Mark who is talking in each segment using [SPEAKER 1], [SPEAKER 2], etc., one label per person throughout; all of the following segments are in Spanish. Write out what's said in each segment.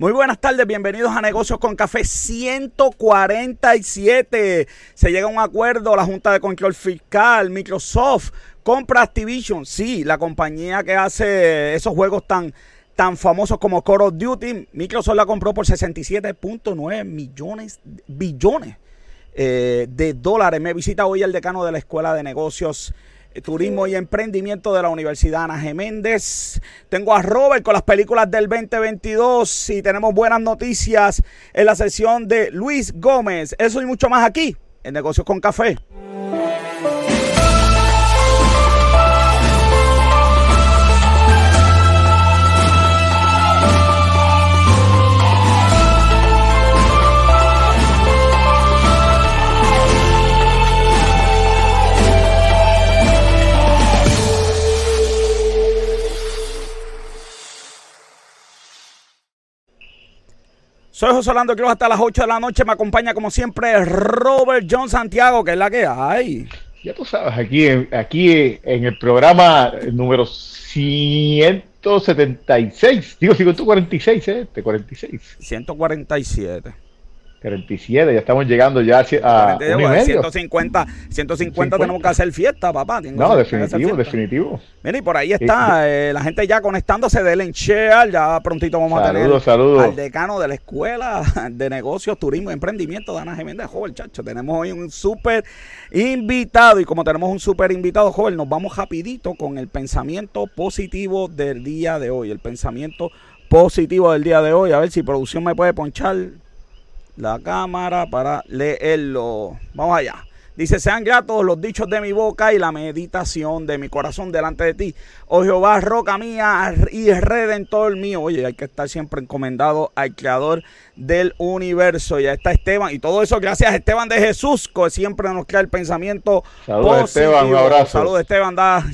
[SPEAKER 1] Muy buenas tardes, bienvenidos a Negocios con Café 147. Se llega a un acuerdo, la Junta de Control Fiscal, Microsoft, compra Activision, sí, la compañía que hace esos juegos tan, tan famosos como Call of Duty. Microsoft la compró por 67.9 millones, billones eh, de dólares. Me visita hoy el decano de la Escuela de Negocios Turismo y Emprendimiento de la Universidad Ana Geméndez. Tengo a Robert con las películas del 2022 y tenemos buenas noticias en la sesión de Luis Gómez. Eso y mucho más aquí en Negocios con Café. Soy José Orlando Cruz hasta las 8 de la noche. Me acompaña como siempre Robert John Santiago, que es la que hay.
[SPEAKER 2] Ya tú sabes, aquí, aquí en el programa número 176, digo 146, este, 46.
[SPEAKER 1] 147.
[SPEAKER 2] 47, ya estamos llegando ya a, a
[SPEAKER 1] 150, 150 tenemos que hacer fiesta, papá.
[SPEAKER 2] no, definitivo, definitivo.
[SPEAKER 1] Mira, y por ahí está eh, la gente ya conectándose del Encheal, ya prontito vamos a tener
[SPEAKER 2] saludos.
[SPEAKER 1] al decano de la Escuela de Negocios, Turismo y Emprendimiento de Ana Jiménez, joven, chacho. Tenemos hoy un súper invitado y como tenemos un súper invitado, joven, nos vamos rapidito con el pensamiento positivo del día de hoy, el pensamiento positivo del día de hoy. A ver si producción me puede ponchar la cámara para leerlo. Vamos allá. Dice, sean gratos los dichos de mi boca y la meditación de mi corazón delante de ti. Oh Jehová, roca mía y redentor mío. Oye, hay que estar siempre encomendado al creador del universo. Ya está Esteban. Y todo eso gracias a Esteban de Jesús, que siempre nos crea el pensamiento
[SPEAKER 2] Saludos Esteban, un abrazo.
[SPEAKER 1] Saludos Esteban, da.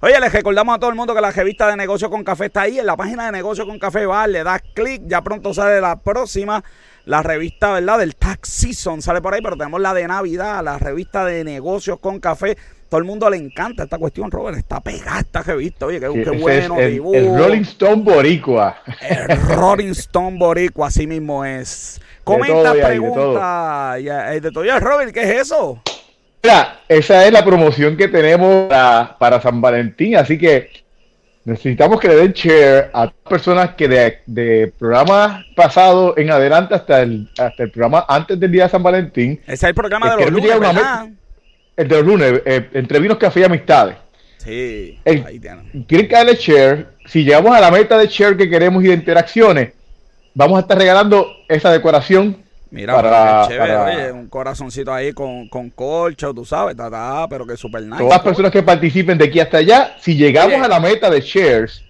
[SPEAKER 1] Oye, les recordamos a todo el mundo que la revista de Negocio con Café está ahí. En la página de Negocio con Café va, le das clic. Ya pronto sale la próxima la revista, ¿verdad? Del Tax Season sale por ahí, pero tenemos la de Navidad, la revista de negocios con café. Todo el mundo le encanta esta cuestión, Robert. Está pegada esta revista. Oye, qué, bueno.
[SPEAKER 2] el, el, Rolling Stone Boricua.
[SPEAKER 1] El Rolling Stone Boricua, así mismo es. Comenta, pregunta. De todo. de todo. Robert, ¿qué es eso?
[SPEAKER 2] Mira, esa es la promoción que tenemos para, para San Valentín. Así que Necesitamos que le den share a personas que de, de programa pasado en adelante hasta el, hasta el programa antes del día de San Valentín.
[SPEAKER 1] Ese es el programa de los lunes,
[SPEAKER 2] El de los lunes, eh, entre vinos, café y amistades.
[SPEAKER 1] Sí.
[SPEAKER 2] ahí tienen. que darle share. Si llegamos a la meta de share que queremos y de interacciones, vamos a estar regalando esa decoración
[SPEAKER 1] Mira, para, chévere, oye, un corazoncito ahí con, con colcho, tú sabes, ta, pero que súper nice.
[SPEAKER 2] Todas las personas que participen de aquí hasta allá, si llegamos a la meta de shares,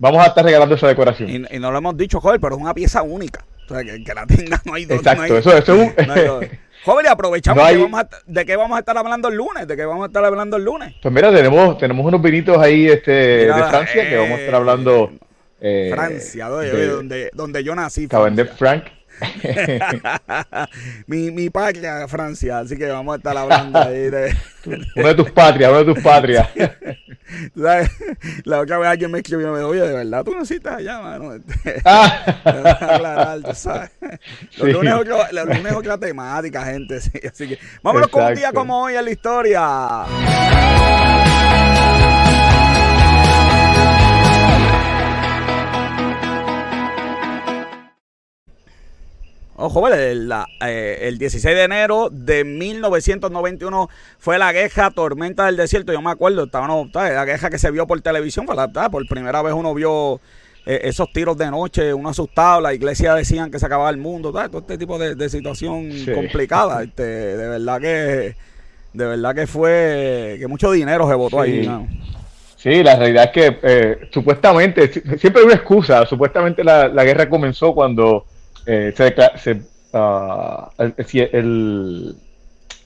[SPEAKER 2] vamos a estar regalando esa decoración.
[SPEAKER 1] Y, no lo hemos dicho, joven, pero es una pieza única. O sea, que, la tenga, no hay
[SPEAKER 2] dos. Exacto, eso, eso, es
[SPEAKER 1] un... Joven, aprovechamos que vamos a, de qué vamos a estar hablando el lunes, de qué vamos a estar hablando el lunes.
[SPEAKER 2] Pues mira, tenemos, tenemos unos vinitos ahí este, de Francia que vamos a estar hablando.
[SPEAKER 1] Eh, Francia, donde, donde yo nací.
[SPEAKER 2] Cabernet Frank.
[SPEAKER 1] mi, mi patria, Francia, así que vamos a estar hablando ahí de...
[SPEAKER 2] una de tus patrias, una de tus patrias.
[SPEAKER 1] La otra vez alguien me escribió, me dijo, oye, de verdad tú necesitas allá, mano. Ah. aclarar, sabes. Los, lunes es otra temática, gente, así que vámonos con un día como hoy en la historia. Ojo, el, eh, el 16 de enero de 1991 fue la queja Tormenta del Desierto. Yo me acuerdo, estaba la queja que se vio por televisión, fue la, por primera vez uno vio eh, esos tiros de noche, uno asustado, la iglesia decían que se acababa el mundo, todo este tipo de, situación complicada. Este, de verdad que de verdad que fue que mucho dinero se votó ahí.
[SPEAKER 2] Sí, la realidad es que eh, supuestamente, siempre hay una excusa, supuestamente la, la guerra comenzó cuando eh, se, ah, el,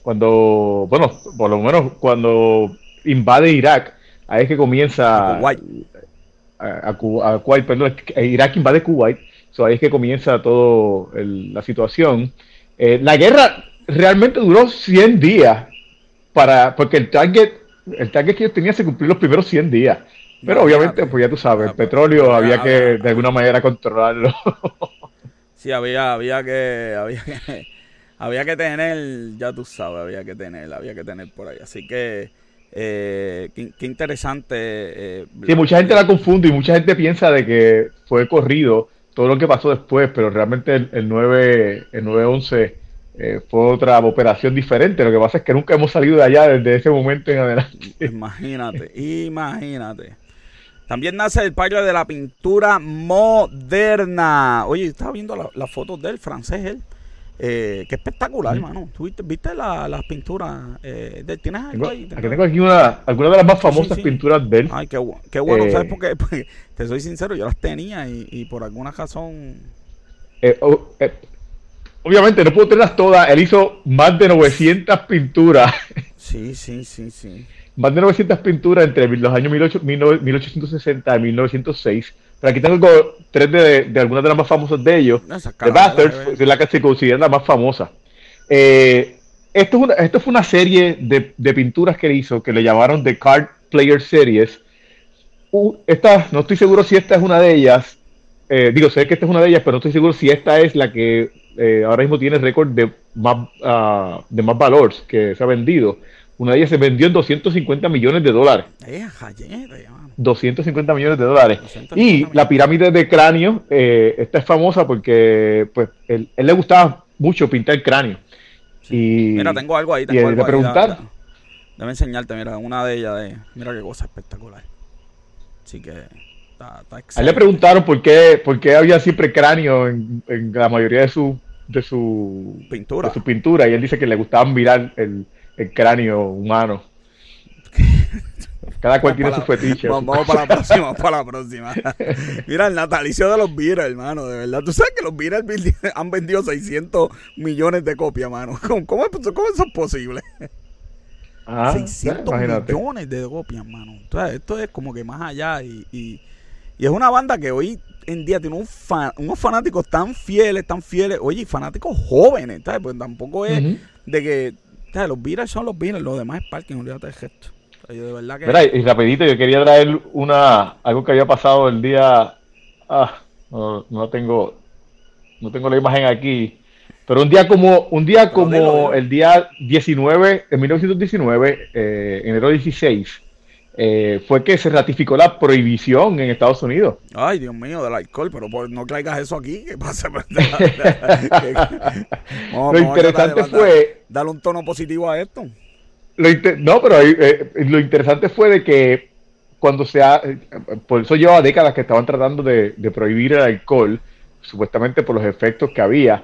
[SPEAKER 2] cuando, bueno, por lo menos cuando invade Irak, ahí es que comienza
[SPEAKER 1] Kuwait.
[SPEAKER 2] A, Kuwait, perdón, Irak invade Kuwait, so ahí es que comienza todo la situación. Eh, la guerra realmente duró 100 días para porque el target el target que ellos tenían se cumplió los primeros 100 días. Pero obviamente, pues ya tú sabes, el ah, petróleo pues, había que de alguna manera controlarlo.
[SPEAKER 1] sí, había, había que, había que, había que tener, ya tú sabes, había que tener, había que tener por ahí. Así que, eh, qué, interesante. Eh,
[SPEAKER 2] sí, mucha gente la confunde y mucha gente piensa de que fue corrido todo lo que pasó después, pero realmente el, el 9, el 911 eh, fue otra operación diferente. Lo que pasa es que nunca hemos salido de allá desde ese momento en adelante.
[SPEAKER 1] Imagínate, imagínate. También nace el padre de la pintura moderna. Oye, estaba viendo las fotos del francés, él. Eh, qué espectacular, hermano. viste, las pinturas eh, de ¿Tienes
[SPEAKER 2] algo ahí? Aquí tengo aquí una, algunas de las más famosas pinturas de él.
[SPEAKER 1] Ay, qué, qué bueno. ¿Sabes por qué? Porque, te soy sincero, yo las tenía y, y por alguna razón...
[SPEAKER 2] Eh, oh, eh obviamente no puedo tenerlas todas. Él hizo más de 900 pinturas.
[SPEAKER 1] Sí, sí, sí, sí.
[SPEAKER 2] Más de 900 pinturas entre los años 1860 y 1906. Pero aquí tengo tres de, algunas de las más famosas de ellos. The Bastards es la que se considera la más famosa. Eh, esto, esto fue una serie de, pinturas que él hizo que le llamaron The Card Player Series. esta, no estoy seguro si esta es una de ellas. Eh, digo, sé que esta es una de ellas, pero no estoy seguro si esta es la que eh, ahora mismo tiene récord de más, uh, de más valor que se ha vendido. Una de ellas se vendió en 250 millones de dólares. 250 millones de dólares. Y la pirámide de cráneo, eh, esta es famosa porque pues él, le gustaba mucho pintar cráneo. Y,
[SPEAKER 1] mira, tengo algo ahí. Tengo algo de preguntar. Enseñarte, mira, una de ellas. De, mira qué cosa espectacular. Así que está,
[SPEAKER 2] está A él le preguntaron por qué, por qué había siempre cráneo en, en la mayoría de sus de su
[SPEAKER 1] pintura.
[SPEAKER 2] De su pintura y él dice que le gustaba mirar el, el cráneo humano. Cada cual tiene su fetiche.
[SPEAKER 1] Vamos, para la próxima, vamos para la próxima. Mira, el natalicio de los Beatles, hermano, de verdad. Tú sabes que los Beatles han vendido 600 millones de copias, hermano. ¿Cómo, cómo, eso es posible? 600 ah, millones de copias, hermano. Esto es como que más allá y, y, y es una banda que hoy en día tiene un unos fanáticos tan fieles, tan fieles, oye, fanáticos jóvenes, ¿sabes? Pues tampoco es de que, ¿sabes? Los Beatles son los Beatles, los demás es parking, olvídate de gesto.
[SPEAKER 2] de verdad que... Mira, y rapidito, yo quería traer una, algo que había pasado el día, ah, no, no tengo, no tengo la imagen aquí, pero un día como, un día como el día 19, en 1919, eh, enero 16, eh, fue que se ratificó la prohibición en Estados Unidos.
[SPEAKER 1] Ay, Dios mío, del alcohol, pero no traigas eso aquí, ¿qué pasa?
[SPEAKER 2] lo interesante fue...
[SPEAKER 1] Darle un tono positivo a esto.
[SPEAKER 2] no, pero eh, lo interesante fue de que cuando se ha... Por eso lleva décadas que estaban tratando de, prohibir el alcohol, supuestamente por los efectos que había.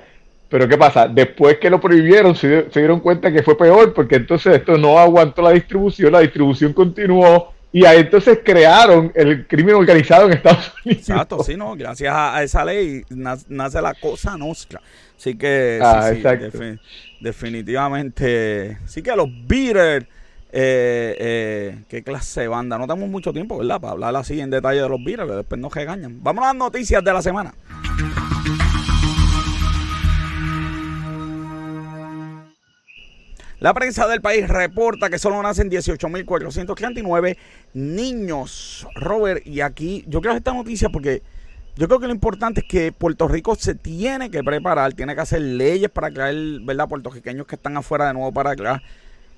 [SPEAKER 2] Pero ¿qué pasa? Después que lo prohibieron, se, dieron cuenta que fue peor, porque entonces esto no aguantó la distribución, la distribución continuó, y ahí entonces crearon el crimen organizado en Estados Unidos.
[SPEAKER 1] Exacto, sí, ¿no? Gracias a, esa ley nace la cosa nuestra. Así que, ah, definitivamente, sí que los Beatles, eh, eh, qué clase de banda. No tenemos mucho tiempo, ¿verdad? Para hablar así en detalle de los Beatles, que después nos regañan. Vamos a las noticias de la semana. La prensa del país reporta que solo nacen 18.439 niños. Robert, y aquí yo quiero esta noticia porque yo creo que lo importante es que Puerto Rico se tiene que preparar, tiene que hacer leyes para traer, ¿verdad?, puertorriqueños que están afuera de nuevo para acá.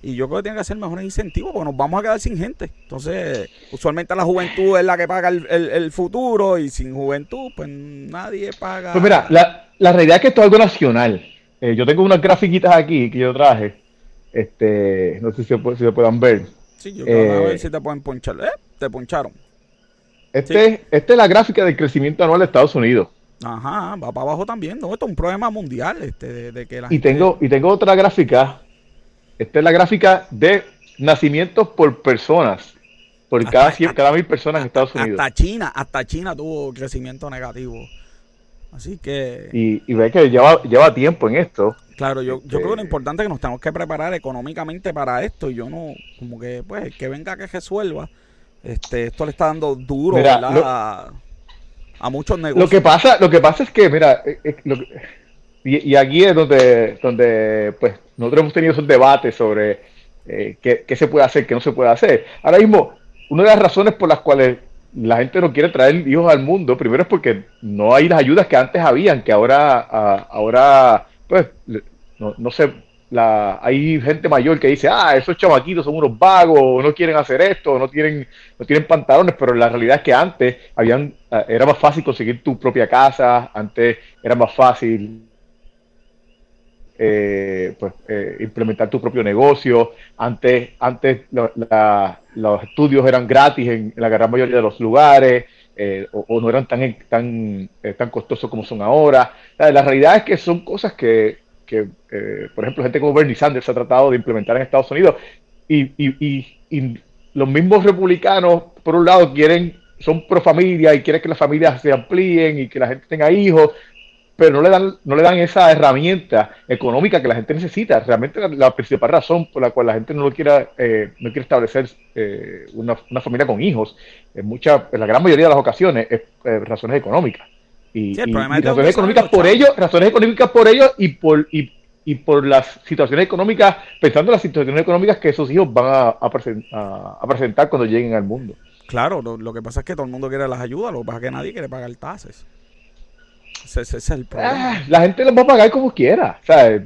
[SPEAKER 1] Y yo creo que tiene que hacer mejores incentivos porque nos vamos a quedar sin gente. Entonces, usualmente la juventud es la que paga el, futuro y sin juventud, pues nadie paga.
[SPEAKER 2] Pues mira, la, la realidad es que esto es algo nacional. Eh, yo tengo unas grafiquitas aquí que yo traje este, no sé si, se, si puedan ver.
[SPEAKER 1] Sí, yo quiero a ver eh, si te pueden ponchar. ¿Eh? Te poncharon.
[SPEAKER 2] Este, Esta es la gráfica del crecimiento anual de Estados Unidos.
[SPEAKER 1] Ajá, va para abajo también. No, esto es un problema mundial. Este, de, que
[SPEAKER 2] y, tengo, y tengo otra gráfica. Esta es la gráfica de nacimientos por personas. Por cada, cada mil personas en Estados Unidos.
[SPEAKER 1] Hasta China, hasta China tuvo crecimiento negativo. Así que.
[SPEAKER 2] Y, y ve que lleva, lleva tiempo en esto.
[SPEAKER 1] Claro, yo, yo creo que lo este, importante es que nos tenemos que preparar económicamente para esto. Y yo no, como que, pues, que venga que resuelva. Este, esto le está dando duro a, muchos negocios.
[SPEAKER 2] Lo que pasa, lo que pasa es que, mira, eh, eh, y, aquí es donde, donde, pues, nosotros hemos tenido esos debates sobre eh, qué, qué se puede hacer, qué no se puede hacer. Ahora mismo, una de las razones por las cuales la gente no quiere traer hijos al mundo, primero es porque no hay las ayudas que antes habían, que ahora, ahora pues, no, no sé, la, hay gente mayor que dice, ah, esos chamaquitos son unos vagos, no quieren hacer esto, no tienen, no tienen pantalones, pero la realidad es que antes habían, eh, era más fácil conseguir tu propia casa, antes era más fácil eh, pues, eh, implementar tu propio negocio. Antes, antes los estudios eran gratis en, la gran mayoría de los lugares eh, o, no eran tan, tan, tan costosos como son ahora. La, realidad es que son cosas que, que por ejemplo, gente como Bernie Sanders ha tratado de implementar en Estados Unidos y, y, y los mismos republicanos, por un lado, quieren son pro familia y quieren que las familias se amplíen y que la gente tenga hijos, pero no le dan no le dan esa herramienta económica que la gente necesita. Realmente la, principal razón por la cual la gente no lo quiera eh, no quiere establecer eh, una, familia con hijos, en mucha, en la gran mayoría de las ocasiones es eh, razones económicas. Y, razones económicas por ellos, razones económicas por ellos y por y, y, por las situaciones económicas, pensando en las situaciones económicas que esos hijos van a, a, presentar cuando lleguen al mundo.
[SPEAKER 1] Claro, lo, lo, que pasa es que todo el mundo quiere las ayudas, lo que pasa es que nadie quiere pagar tasas. Ese, es el problema.
[SPEAKER 2] Ah, la gente los va a pagar como quiera. O sea,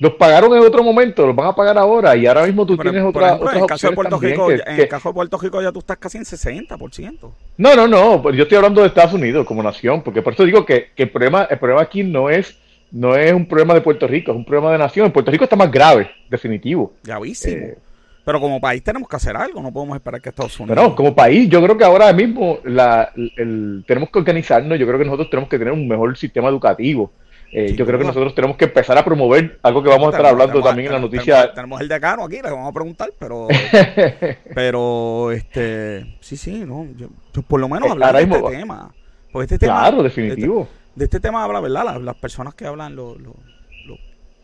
[SPEAKER 2] los pagaron en otro momento, los van a pagar ahora y ahora mismo tú tienes otra,
[SPEAKER 1] ejemplo, en el caso de Puerto Rico, En el caso de Puerto Rico ya tú estás casi en 60%.
[SPEAKER 2] No, no, no, pues yo estoy hablando de Estados Unidos como nación, porque por eso digo que, el, problema, el problema aquí no es, no es un problema de Puerto Rico, es un problema de nación. En Puerto Rico está más grave, definitivo.
[SPEAKER 1] Gravísimo. Eh, pero como país tenemos que hacer algo, no podemos esperar que Estados Unidos.
[SPEAKER 2] Pero como país, yo creo que ahora mismo la, el, tenemos que organizarnos. Yo creo que nosotros tenemos que tener un mejor sistema educativo. Eh, yo creo que nosotros tenemos que empezar a promover algo que vamos a estar hablando también en la noticia.
[SPEAKER 1] Tenemos, el decano aquí, le vamos a preguntar, pero. pero, este. Sí, sí, no. Pues por lo menos eh, hablar de este tema.
[SPEAKER 2] Porque este tema. Claro, definitivo.
[SPEAKER 1] De este, tema habla, ¿verdad? Las, personas que hablan, los, los,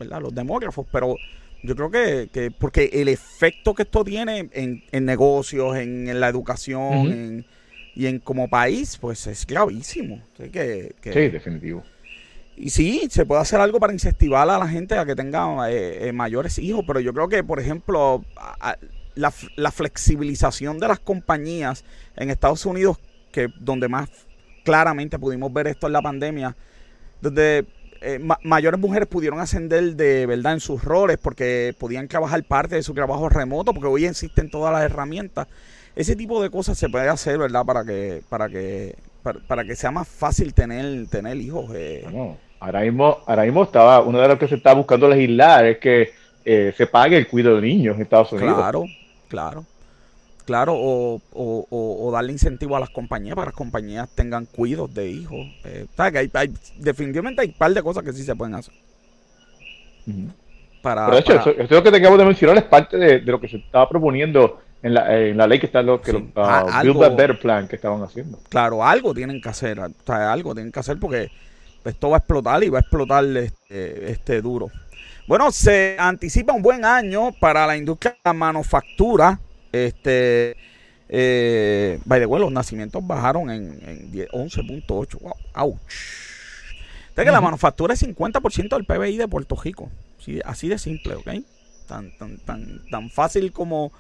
[SPEAKER 1] ¿verdad? los demógrafos, pero yo creo que, que, porque el efecto que esto tiene en, en negocios, en, la educación y en como país, pues es gravísimo. Que,
[SPEAKER 2] sí, definitivo.
[SPEAKER 1] Y sí, se puede hacer algo para incentivar a la gente a que tenga eh, eh, mayores hijos, pero yo creo que, por ejemplo, la, la, flexibilización de las compañías en Estados Unidos, que donde más claramente pudimos ver esto en la pandemia, donde eh, mayores mujeres pudieron ascender de verdad en sus roles porque podían trabajar parte de su trabajo remoto, porque hoy existen todas las herramientas. Ese tipo de cosas se puede hacer, ¿verdad? Para que, para que, para, que sea más fácil tener, tener hijos. Eh.
[SPEAKER 2] ahora mismo, ahora mismo estaba, uno de los que se está buscando legislar es que eh, se pague el cuidado de niños en Estados Unidos.
[SPEAKER 1] Claro, claro. Claro, o, o, o, darle incentivo a las compañías para que las compañías tengan cuidos de hijos. Eh, que hay, definitivamente hay un par de cosas que sí se pueden hacer.
[SPEAKER 2] para, Pero de hecho, Eso, lo que te acabo de mencionar es parte de, lo que se estaba proponiendo en la, en la ley que está lo que los, uh, Build a Better Plan que estaban haciendo.
[SPEAKER 1] Claro, algo tienen que hacer, o sea, algo tienen que hacer porque esto va a explotar y va a explotar este, este duro. Bueno, se anticipa un buen año para la industria de la manufactura este, eh, by the way, los nacimientos bajaron en, en 11.8. Wow, ouch. que la manufactura es 50% del PBI de Puerto Rico. así de simple, ¿ok? Tan, tan, tan, tan fácil como,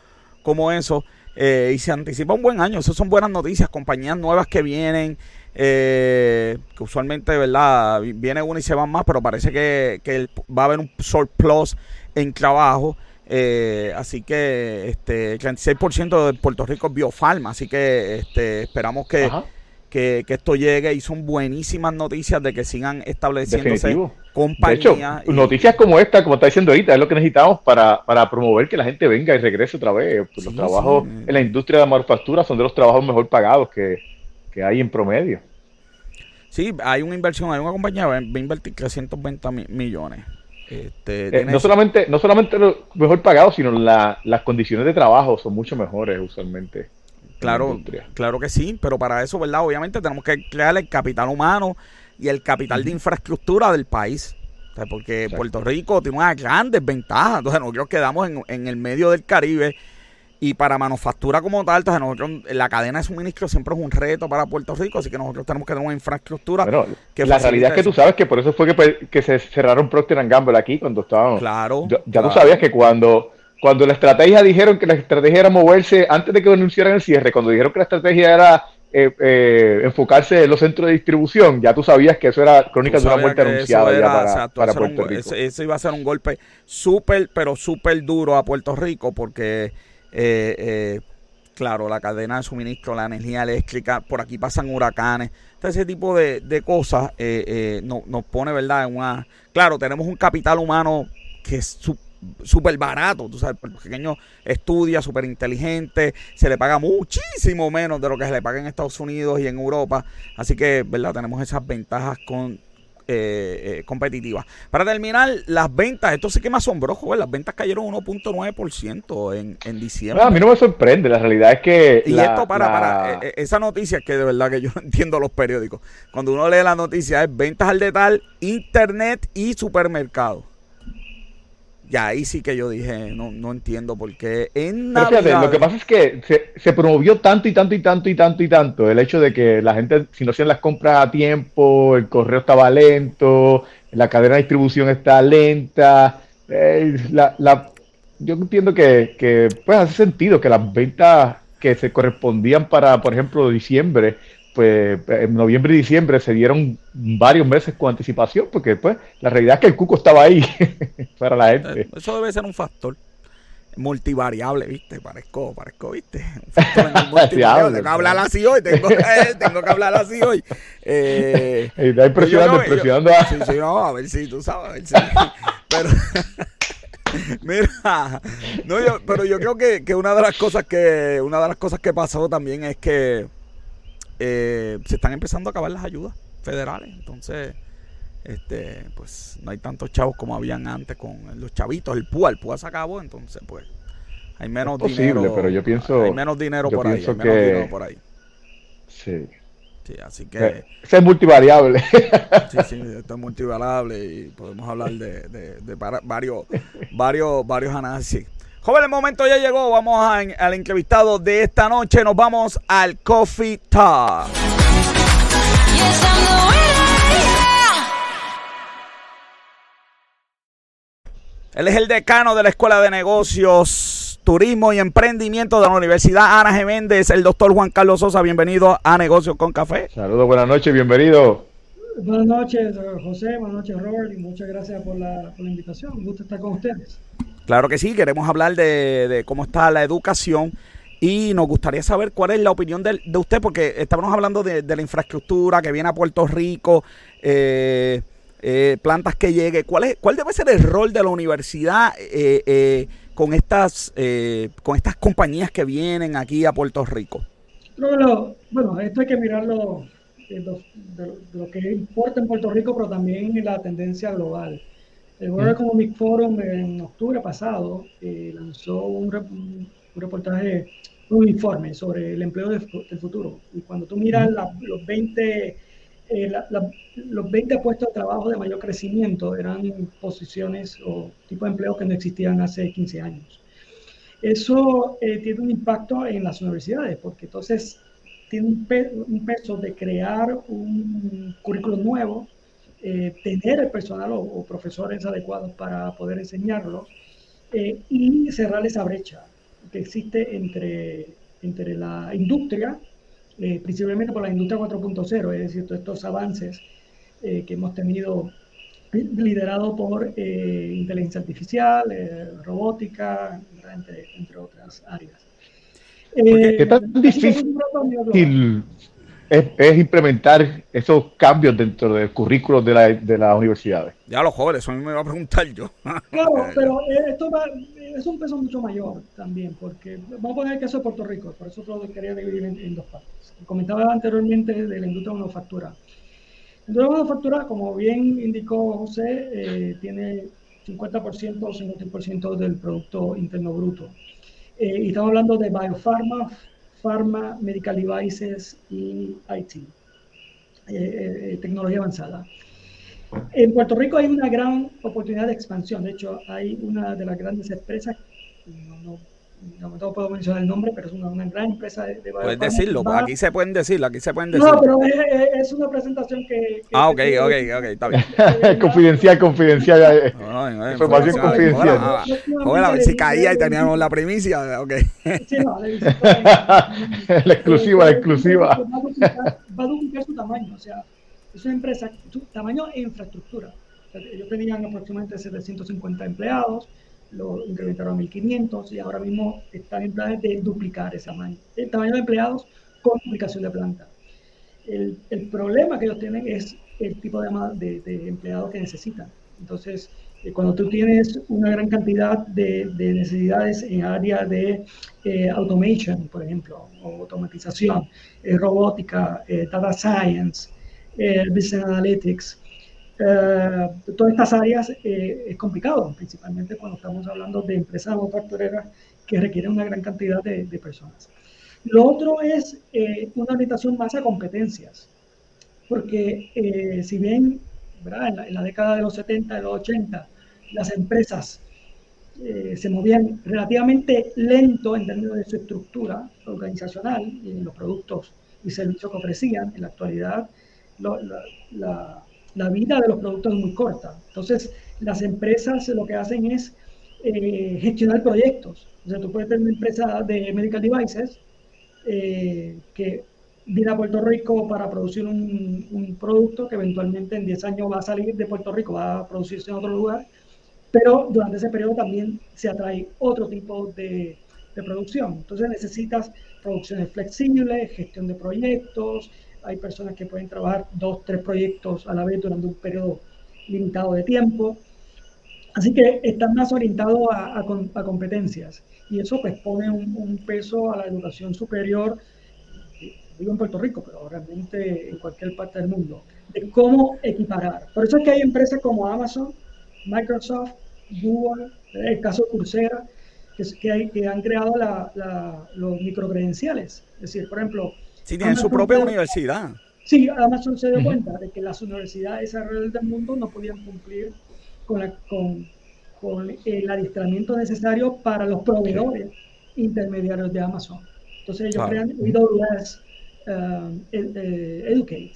[SPEAKER 1] como eso. Eh, y se anticipa un buen año. Esas son buenas noticias. Compañías nuevas que vienen. Eh, que usualmente, ¿verdad? Viene una y se van más, pero parece que, que va a haber un surplus en trabajo. Eh, así que este, el 36% de Puerto Rico es biofarma, así que este, esperamos que, que, esto llegue y son buenísimas noticias de que sigan estableciéndose compañías.
[SPEAKER 2] noticias como esta, como está diciendo ahorita, es lo que necesitamos para, para promover que la gente venga y regrese otra vez. Pues los trabajos en la industria de la manufactura son de los trabajos mejor pagados que, hay en promedio.
[SPEAKER 1] Sí, hay una inversión, hay una compañía que va a invertir 320 millones este,
[SPEAKER 2] eh, no, solamente, no solamente lo mejor pagado, sino las condiciones de trabajo son mucho mejores usualmente.
[SPEAKER 1] Claro, claro que sí, pero para eso, ¿verdad? Obviamente tenemos que crear el capital humano y el capital de infraestructura del país. porque Puerto Rico tiene unas grandes ventajas. Entonces nosotros quedamos en, en el medio del Caribe y para manufactura como tal, entonces nosotros, la cadena de suministro siempre es un reto para Puerto Rico, así que nosotros tenemos que tener una infraestructura.
[SPEAKER 2] que la realidad es que tú sabes que por eso fue que, que se cerraron Procter Gamble aquí cuando estábamos.
[SPEAKER 1] Claro.
[SPEAKER 2] Ya, tú sabías que cuando, cuando la estrategia dijeron que la estrategia era moverse, antes de que anunciaran el cierre, cuando dijeron que la estrategia era eh, eh, enfocarse en los centros de distribución, ya tú sabías que eso era crónica de una muerte anunciada para, Puerto Rico.
[SPEAKER 1] Eso iba a ser un golpe súper, pero súper duro a Puerto Rico porque, eh, claro, la cadena de suministro, la energía eléctrica, por aquí pasan huracanes, ese tipo de, de cosas no, nos pone, ¿verdad? En una, claro, tenemos un capital humano que es súper barato, tú sabes, el pequeño estudia, súper inteligente, se le paga muchísimo menos de lo que se le paga en Estados Unidos y en Europa, así que, ¿verdad? Tenemos esas ventajas con eh, eh, competitivas. Para terminar, las ventas, esto sí que me asombró, joven, las ventas cayeron 1.9% en, en diciembre.
[SPEAKER 2] a mí no me sorprende, la realidad es que...
[SPEAKER 1] Y esto para, para eh, esa noticia que de verdad que yo no entiendo los periódicos. Cuando uno lee la noticia es ventas al detalle, internet y supermercado ya ahí sí que yo dije, no, no entiendo por qué en
[SPEAKER 2] lo que pasa es que se, se, promovió tanto y tanto y tanto y tanto y tanto el hecho de que la gente, si no hacían las compras a tiempo, el correo estaba lento, la cadena de distribución está lenta, eh, la, la, yo entiendo que, que pues hace sentido que las ventas que se correspondían para, por ejemplo, diciembre, pues en noviembre y diciembre se dieron varios meses con anticipación, porque pues la realidad es que el cuco estaba ahí para la gente. Eh,
[SPEAKER 1] eso debe ser un factor multivariable, ¿viste? Parezco, parezco, ¿viste? Un factor multivariable. tengo que hablar así hoy, tengo, tengo que hablar así hoy.
[SPEAKER 2] Eh, está impresionando, impresionando. a...
[SPEAKER 1] Sí, sí, no, a ver si tú sabes, a ver si. Pero. Mira, no, yo, pero yo creo que, que una de las cosas que una de las cosas que pasó también es que eh, se están empezando a acabar las ayudas federales. Entonces, este, pues no hay tantos chavos como habían antes con los chavitos. El PUA, el PUA se acabó, entonces, pues hay menos dinero.
[SPEAKER 2] pero yo pienso.
[SPEAKER 1] Hay menos dinero por ahí. Hay menos dinero por ahí.
[SPEAKER 2] Sí.
[SPEAKER 1] Sí, así que. Eh,
[SPEAKER 2] es multivariable.
[SPEAKER 1] Sí, sí, esto es multivariable y podemos hablar de, de, de varios, varios, varios análisis. Joven, el momento ya llegó. Vamos al entrevistado de esta noche. Nos vamos al Coffee Talk. Él es el decano de la Escuela de Negocios, Turismo y Emprendimiento de la Universidad Ana Geméndez, el doctor Juan Carlos Sosa. Bienvenido a Negocios con Café.
[SPEAKER 2] Saludos, buenas noches, bienvenido.
[SPEAKER 3] Buenas noches, José. Buenas noches, Robert. Y muchas gracias por la, por la invitación. Un gusto estar con ustedes.
[SPEAKER 1] Claro que sí, queremos hablar de, cómo está la educación y nos gustaría saber cuál es la opinión de, usted, porque estábamos hablando de, la infraestructura que viene a Puerto Rico, eh, eh, plantas que llegue. ¿Cuál, es, ¿Cuál debe ser el rol de la universidad eh, con, estas, con estas compañías que vienen aquí a Puerto Rico?
[SPEAKER 3] bueno, esto hay que mirarlo de lo que importa en Puerto Rico, pero también en la tendencia global. El World Economic Forum en octubre pasado eh, lanzó un, reportaje, un informe sobre el empleo del, futuro. Y cuando tú miras los 20 eh, los 20 puestos de trabajo de mayor crecimiento eran posiciones o tipo de empleo que no existían hace 15 años. Eso eh, tiene un impacto en las universidades, porque entonces tiene un, un peso de crear un currículo nuevo, eh, tener el personal o, profesores adecuados para poder enseñarlo eh, y cerrar esa brecha que existe entre, entre la industria, eh, principalmente por la industria 4.0, es decir, todos estos avances que hemos tenido liderado por inteligencia artificial, robótica, entre, entre otras áreas.
[SPEAKER 2] ¿Qué tan difícil es, implementar esos cambios dentro del currículo de, la, de las universidades.
[SPEAKER 1] Ya los jóvenes, eso a mí me va a preguntar yo.
[SPEAKER 3] Claro, pero esto es un peso mucho mayor también, porque vamos a poner el caso de Puerto Rico, por eso lo quería dividir en, dos partes. Comentaba anteriormente de la industria de manufactura. La industria de manufactura, como bien indicó José, eh, tiene 50% o 50% del Producto Interno Bruto. Eh, y estamos hablando de biopharma, Pharma, Medical Devices y IT, eh, eh, tecnología avanzada. En Puerto Rico hay una gran oportunidad de expansión. De hecho, hay una de las grandes empresas, no, no puedo mencionar el nombre, pero es una, gran empresa de, de
[SPEAKER 1] Puedes decirlo, aquí se pueden decirlo, aquí se pueden decir.
[SPEAKER 3] No, pero es, una presentación que...
[SPEAKER 1] ah, ok, ok, ok, está bien.
[SPEAKER 2] confidencial, confidencial. información confidencial.
[SPEAKER 1] a ver si caía y teníamos la primicia, ok. Sí, no,
[SPEAKER 2] la exclusiva, la exclusiva.
[SPEAKER 3] Va a duplicar su tamaño, o sea, es una empresa, su tamaño e infraestructura. ellos tenían aproximadamente 750 empleados, lo incrementaron a 1.500 y ahora mismo están en planes de duplicar ese tamaño, el tamaño de empleados con duplicación de planta. El, el problema que ellos tienen es el tipo de, de, empleados que necesitan. Entonces, eh, cuando tú tienes una gran cantidad de, de necesidades en área de eh, automation, por ejemplo, o automatización, eh, robótica, data science, business analytics, eh, todas estas áreas eh, es complicado, principalmente cuando estamos hablando de empresas manufactureras que requieren una gran cantidad de, personas. Lo otro es eh, una orientación más a competencias, porque eh, si bien en la, década de los 70, de los 80, las empresas se movían relativamente lento en términos de su estructura organizacional y en los productos y servicios que ofrecían, en la actualidad la la vida de los productos es muy corta. Entonces, las empresas lo que hacen es eh, gestionar proyectos. O sea, tú puedes tener una empresa de medical devices eh, que viene a Puerto Rico para producir un, producto que eventualmente en 10 años va a salir de Puerto Rico, va a producirse en otro lugar, pero durante ese periodo también se atrae otro tipo de, de producción. Entonces necesitas producciones flexibles, gestión de proyectos, hay personas que pueden trabajar dos, tres proyectos a la vez durante un periodo limitado de tiempo. Así que están más orientados a, a, competencias y eso pues pone un, peso a la educación superior, digo en Puerto Rico, pero realmente en cualquier parte del mundo, de cómo equiparar. Por eso es que hay empresas como Amazon, Microsoft, Google, el caso Coursera, que, hay, que han creado la, la, los microcredenciales. Es decir, por ejemplo,
[SPEAKER 1] Sí, tienen su propia universidad.
[SPEAKER 3] Sí, Amazon se dio cuenta de que las universidades alrededor del mundo no podían cumplir con, con, el adiestramiento necesario para los proveedores intermediarios de Amazon. Entonces ellos crean AWS uh, eh, Educate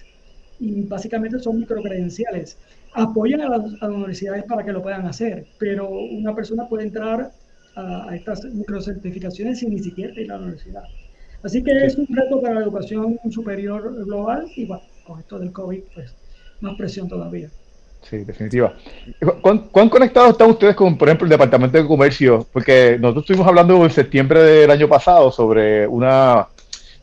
[SPEAKER 3] y básicamente son microcredenciales. Apoyan a las, universidades para que lo puedan hacer, pero una persona puede entrar a, a estas microcertificaciones sin ni siquiera ir a la universidad. Así que es un reto para la educación superior global y bueno, con esto del COVID, pues más presión todavía.
[SPEAKER 2] Sí, definitiva. ¿Cuán, conectados están ustedes con, por ejemplo, el Departamento de Comercio? Porque nosotros estuvimos hablando en septiembre del año pasado sobre una,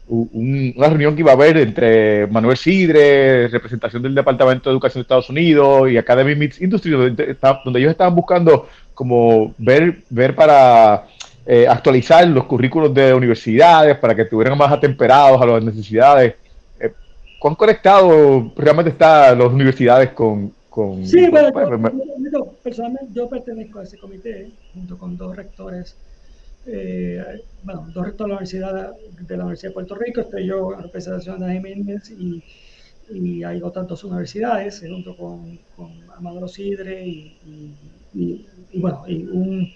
[SPEAKER 2] una reunión que iba a haber entre Manuel Sidre, representación del Departamento de Educación de Estados Unidos y Academy Meets Industry, donde, donde ellos estaban buscando como ver, ver para eh, actualizar los currículos de universidades para que estuvieran más atemperados a las necesidades. Eh, ¿Cuán conectado realmente están las universidades con... con
[SPEAKER 3] sí, bueno, yo, personalmente yo pertenezco a ese comité junto con dos rectores, eh, bueno, dos rectores de la Universidad de la Universidad de Puerto Rico, estoy yo en representación de Jiménez y, y hay otras dos universidades, junto con, con Amador Sidre y, y, bueno, y un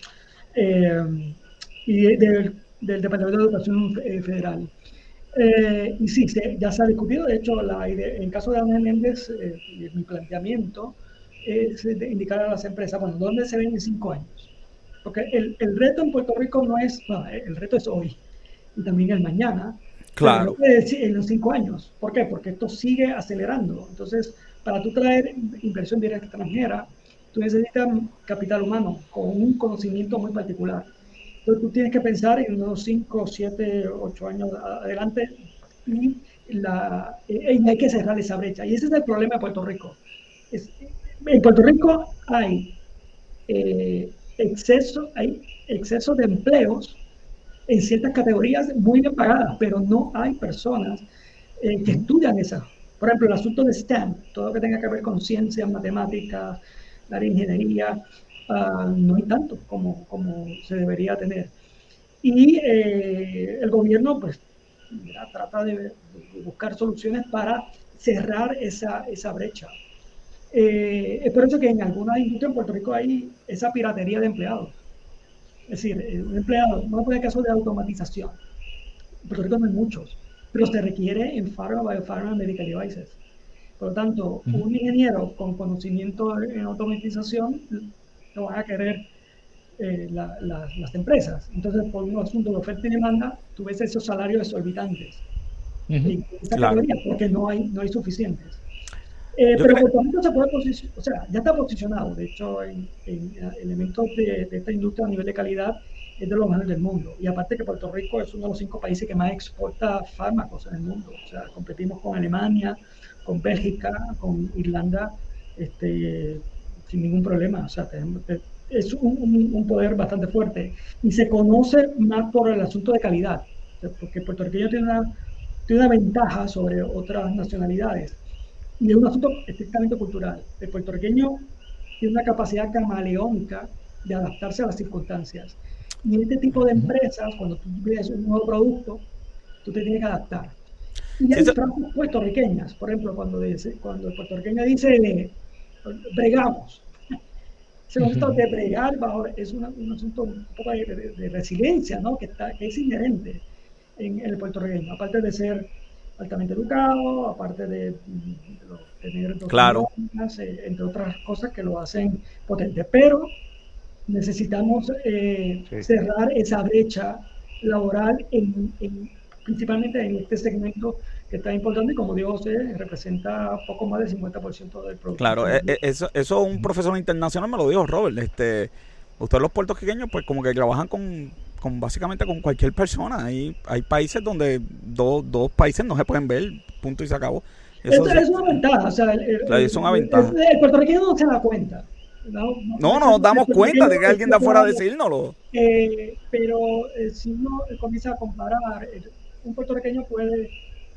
[SPEAKER 3] y del, Departamento de Educación eh, Federal. Eh, y sí, ya se ha discutido, de hecho, la, en caso de Ana Méndez, eh, mi planteamiento es indicar a las empresas, bueno, ¿dónde se ven en cinco años? Porque el, el reto en Puerto Rico no es, bueno, el reto es hoy y también el mañana.
[SPEAKER 1] Claro.
[SPEAKER 3] en los cinco años. ¿Por qué? Porque esto sigue acelerando. Entonces, para tú traer inversión directa extranjera, tú necesitas capital humano con un conocimiento muy particular. Entonces tú tienes que pensar en unos 5, 7, 8 años adelante y, la, hay que cerrar esa brecha. Y ese es el problema de Puerto Rico. en Puerto Rico hay, eh, exceso, hay exceso de empleos en ciertas categorías muy bien pagadas, pero no hay personas eh, que estudian esa. Por ejemplo, el asunto de STEM, todo lo que tenga que ver con ciencias, matemáticas, la ingeniería, Ah, no hay tanto como, como se debería tener. Y eh, el gobierno pues trata de, buscar soluciones para cerrar esa, esa brecha. Eh, es por eso que en algunas industrias en Puerto Rico hay esa piratería de empleados. Es decir, eh, un empleado, a poner caso de automatización. En Puerto Rico no hay muchos, pero se requiere en Pharma, Biopharma, Medical Devices. Por lo tanto, un ingeniero con conocimiento en automatización lo van a querer eh, las empresas. Entonces, por un asunto de oferta y demanda, tú ves esos salarios exorbitantes. porque no hay, no hay suficientes. Eh, pero Puerto Rico se puede posicionar, o sea, ya está posicionado, de hecho, en, elementos de, esta industria a nivel de calidad es de los mejores del mundo. Y aparte que Puerto Rico es uno de los cinco países que más exporta fármacos en el mundo. O sea, competimos con Alemania, con Bélgica, con Irlanda, este, sin ningún problema. O sea, es un, poder bastante fuerte. Y se conoce más por el asunto de calidad, porque Puerto Rico tiene una, tiene una ventaja sobre otras nacionalidades. Y es un asunto estrictamente cultural. El puertorriqueño tiene una capacidad camaleónica de adaptarse a las circunstancias. Y en este tipo de empresas, cuando tú ves un nuevo producto, tú te tienes que adaptar. Y hay frases puertorriqueñas, por ejemplo, cuando, dice, cuando el puertorriqueño dice bregamos, ese asunto de bregar es un asunto un poco de, resiliencia, ¿no? que, está, que es inherente en, el puertorriqueño, aparte de ser altamente educado, aparte de, tener dos
[SPEAKER 1] claro.
[SPEAKER 3] Eh, entre otras cosas que lo hacen potente. Pero necesitamos eh, cerrar esa brecha laboral en, principalmente en este segmento que está importante y como digo, se representa poco más del 50% del producto.
[SPEAKER 1] Claro, eh, eso, eso un profesor internacional me lo dijo, Robert. Este, ustedes los puertorriqueños pues como que trabajan con con básicamente con cualquier persona. Hay, hay países donde dos, dos países no se pueden ver, punto y se acabó.
[SPEAKER 3] Eso es, una ventaja. O sea,
[SPEAKER 1] es una ventaja.
[SPEAKER 3] El, puertorriqueño no se da cuenta.
[SPEAKER 1] No, no, nos damos cuenta de que alguien de afuera decírnoslo.
[SPEAKER 3] Eh, pero eh, si uno comienza a comparar, eh, un puertorriqueño puede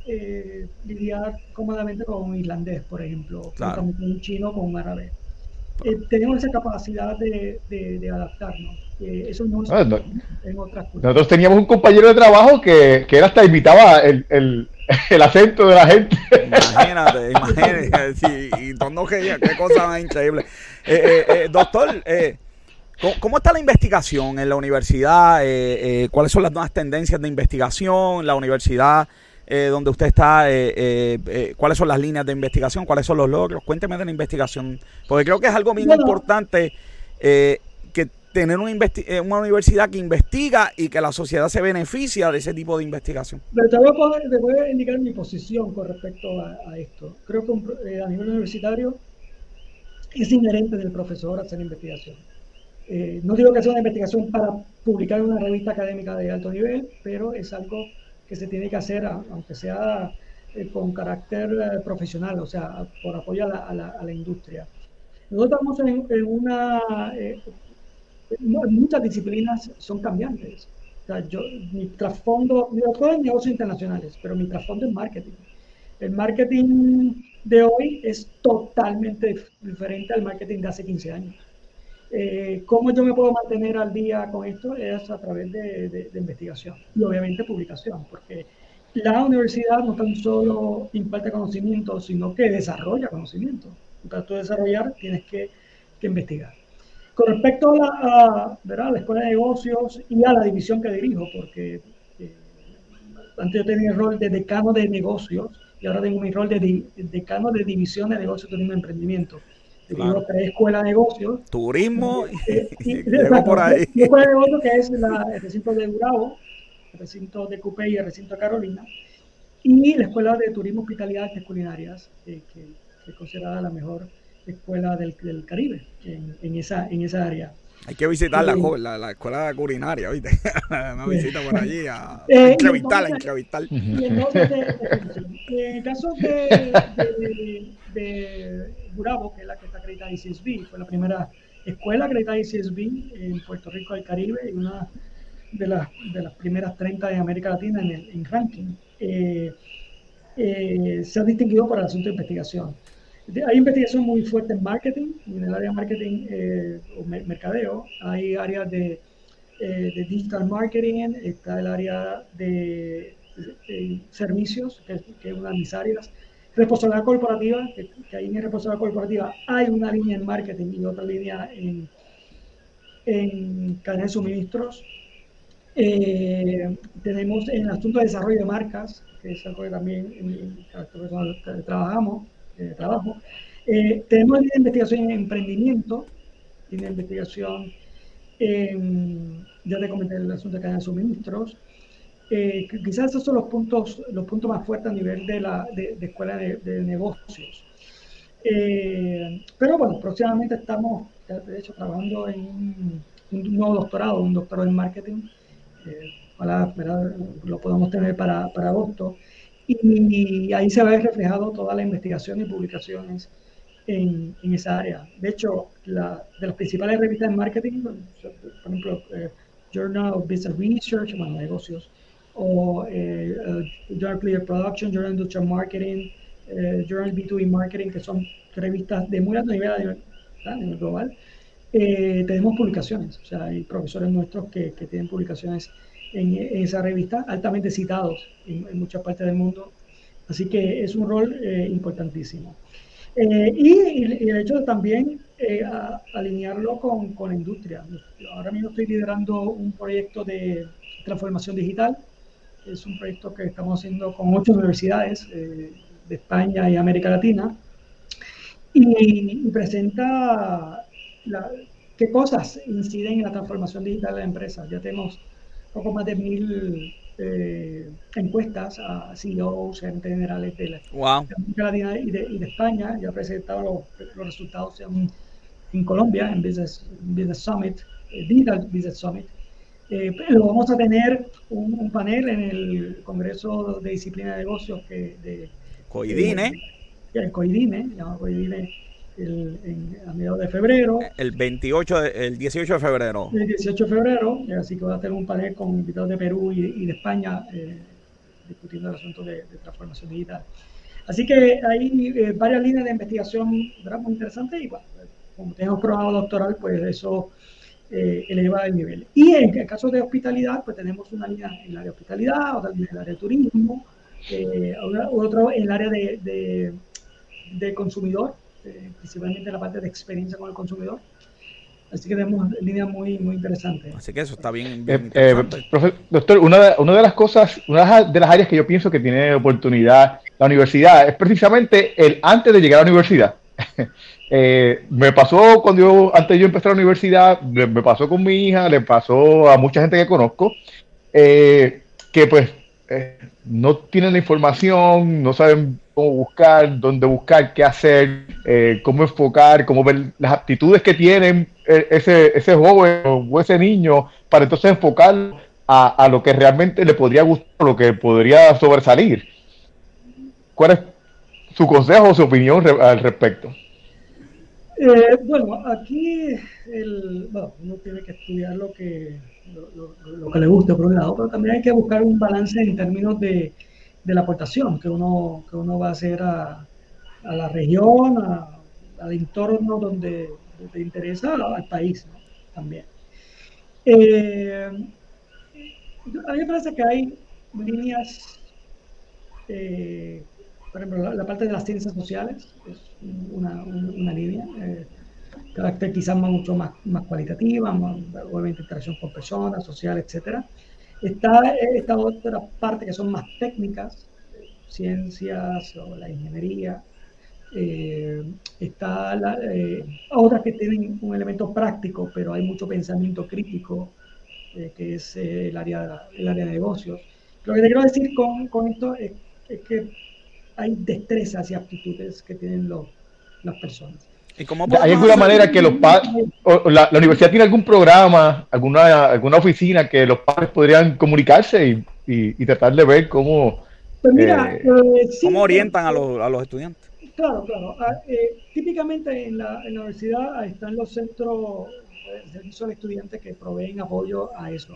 [SPEAKER 3] eh, lidiar cómodamente con un irlandés, por ejemplo, con un chino, con un árabe. tenemos esa capacidad de, de, de adaptarnos eso no, ah, en otras
[SPEAKER 2] Nosotros teníamos un compañero de trabajo que, que él hasta imitaba el, el, el, acento de la gente.
[SPEAKER 1] Imagínate, imagínate. Sí, y todo que qué cosa más increíble. Eh, eh, eh doctor, eh, ¿cómo, está la investigación en la universidad? ¿Cuáles son las nuevas tendencias de investigación en la universidad? Donde usted está, cuáles son las líneas de investigación, cuáles son los logros. Cuénteme de la investigación, porque creo que es algo bien importante que tener una, eh, una, universidad que investiga y que la sociedad se beneficia de ese tipo de investigación.
[SPEAKER 3] Pero te voy a, indicar mi posición con respecto a, esto. Creo que eh, a nivel universitario es inherente del profesor hacer investigación. Eh, no digo que sea una investigación para publicar en una revista académica de alto nivel, pero es algo que se tiene que hacer, aunque sea con carácter profesional, o sea, por apoyo a la, a la, industria. Nosotros estamos en, en una muchas disciplinas son cambiantes. O sea, yo, mi trasfondo, yo estoy en negocios internacionales, pero mi trasfondo es marketing. El marketing de hoy es totalmente diferente al marketing de hace 15 años. Eh, ¿Cómo yo me puedo mantener al día con esto? Es a través de, investigación y obviamente publicación, porque la universidad no tan solo imparte conocimiento, sino que desarrolla conocimiento. Para tú desarrollar tienes que, investigar. Con respecto a la, la Escuela de Negocios y a la división que dirijo, porque eh, antes yo tenía el rol de decano de negocios y ahora tengo mi rol de, decano de división de negocios, turismo y emprendimiento. Tres escuelas de negocios.
[SPEAKER 1] Turismo,
[SPEAKER 3] eh, y, por ahí. La escuela de negocios que es la, el recinto de Urabo, el recinto de Cupé y el recinto de Carolina. Y la escuela de turismo, hospitalidad y culinarias, eh, que es considerada la mejor escuela del, del Caribe, en, en, esa, en esa área.
[SPEAKER 1] Hay que visitar la, la, la, escuela culinaria, ¿viste? Una visita por allí a, eh, entrevistar, a entrevistar.
[SPEAKER 3] Y entonces, en el caso de, de, de, Burabo, que es la que está acreditada ICSB, fue la primera escuela acreditada ICSB en Puerto Rico del Caribe y una de las, de las primeras 30 de América Latina en el en ranking. Eh, eh, se ha distinguido por el asunto de investigación. Hay investigación muy fuerte en marketing, en el área de marketing eh, o mercadeo. Hay áreas de, eh, de, digital marketing, está el área de, servicios, que, es una de mis áreas. Responsabilidad corporativa, que, ahí en responsabilidad corporativa hay una línea en marketing y otra línea en, en cadena de suministros. Eh, tenemos en el asunto de desarrollo de marcas, que es algo que también trabajamos, trabajo. Eh, tenemos línea de investigación en emprendimiento, línea de investigación en, ya te comenté el asunto de cadena de suministros. Eh, quizás esos son los puntos, los puntos más fuertes a nivel de la de, escuela de, negocios. Eh, pero bueno, próximamente estamos, de hecho, trabajando en un, nuevo doctorado, un doctorado en marketing. Eh, ojalá lo podamos tener para, para agosto. Y, ahí se ve reflejado toda la investigación y publicaciones en, en esa área. De hecho, la, de las principales revistas de marketing, por ejemplo, Journal of Business Research, negocios, o eh, uh, Journal Clear Production, Journal Industrial Marketing, eh, Journal B2B Marketing, que son revistas de muy alto nivel a nivel, global. Eh, tenemos publicaciones, o sea, hay profesores nuestros que, que tienen publicaciones en, esa revista, altamente citados en, en, muchas partes del mundo. Así que es un rol eh, importantísimo. Eh, y, y, el hecho de también a, alinearlo con, con la industria. Ahora mismo estoy liderando un proyecto de transformación digital es un proyecto que estamos haciendo con ocho universidades eh, de España y América Latina y, presenta qué cosas inciden en la transformación digital de la empresa. Ya tenemos poco más de mil eh, encuestas a CEOs, gerentes generales de, la, América Latina y de, España. Ya presentado los, los resultados en, en, Colombia, en Business, Business Summit, eh, Digital Business Summit. Eh, pero vamos a tener un, panel en el Congreso de Disciplina de Negocios que de
[SPEAKER 1] COIDINE.
[SPEAKER 3] el COIDINE, llama COIDINE el, a mediados de febrero.
[SPEAKER 1] El 28, el 18 de febrero.
[SPEAKER 3] El 18 de febrero, así que va a tener un panel con invitados de Perú y, de España eh, discutiendo el asunto de, transformación digital. Así que hay eh, varias líneas de investigación muy interesantes y bueno, como tenemos programa doctoral, pues eso eh, eleva el nivel. Y en el caso de hospitalidad, pues tenemos una línea en el área de hospitalidad, otra línea en el área de turismo, eh, otro en el área de, de, consumidor, eh, principalmente la parte de experiencia con el consumidor. Así que tenemos líneas muy, muy interesantes.
[SPEAKER 1] Así que eso está bien.
[SPEAKER 2] Eh, doctor, una de, una de las cosas, una de las áreas que yo pienso que tiene oportunidad la universidad es precisamente el antes de llegar a la universidad. Eh, me pasó cuando yo, antes de yo empezar la universidad, me pasó con mi hija, le pasó a mucha gente que conozco, eh, que pues eh, no tienen la información, no saben cómo buscar, dónde buscar, qué hacer, cómo enfocar, cómo ver las aptitudes que tienen ese, ese joven o ese niño para entonces enfocar a, a lo que realmente le podría gustar, lo que podría sobresalir. ¿Cuál es su consejo o su opinión al respecto?
[SPEAKER 3] Eh, bueno, aquí el, bueno, uno tiene que estudiar lo que, lo, que le guste por un lado, pero también hay que buscar un balance en términos de, de la aportación que uno, que uno va a hacer a, a la región, al entorno donde, te interesa, al país también. Eh, a mí me parece que hay líneas eh, por ejemplo, la, parte de las ciencias sociales es una, una, línea, eh, carácter quizás mucho más, más cualitativa, más, obviamente interacción con personas, social, etc. Está esta otra parte que son más técnicas, ciencias o la ingeniería. Eh, está la, eh, otras que tienen un elemento práctico, pero hay mucho pensamiento crítico, eh, que es el, área, el área de negocios. Lo que te quiero decir con, con esto es, es que hay destrezas y aptitudes que tienen los, las personas.
[SPEAKER 2] ¿Y ¿Hay alguna manera que los padres, la, la, universidad tiene algún programa, alguna, alguna oficina que los padres podrían comunicarse y, y, tratar de ver cómo,
[SPEAKER 3] pues mira,
[SPEAKER 1] eh, eh, ¿cómo orientan a los, a los estudiantes?
[SPEAKER 3] Claro, claro. Ah, eh, típicamente en la, en la, universidad están los centros de servicio al estudiante que proveen apoyo a eso.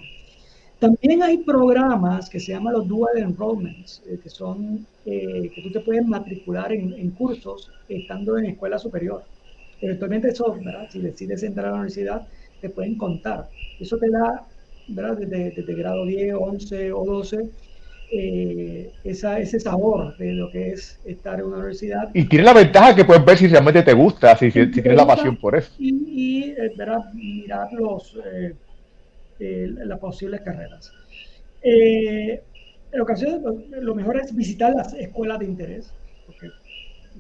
[SPEAKER 3] También hay programas que se llaman los dual enrollments, eh, que son eh, que tú te puedes matricular en, cursos estando en escuela superior. Eventualmente eso, ¿verdad? si decides entrar a la universidad, te pueden contar. Eso te da, ¿verdad? Desde, grado 10, 11 o 12, eh, esa, ese sabor de lo que es estar en una universidad.
[SPEAKER 2] Y tiene la ventaja que puedes ver si realmente te gusta, si, si, tienes la pasión por eso.
[SPEAKER 3] Y, y eh, mirar los, eh, las posibles carreras. en ocasiones, lo mejor es visitar las escuelas de interés,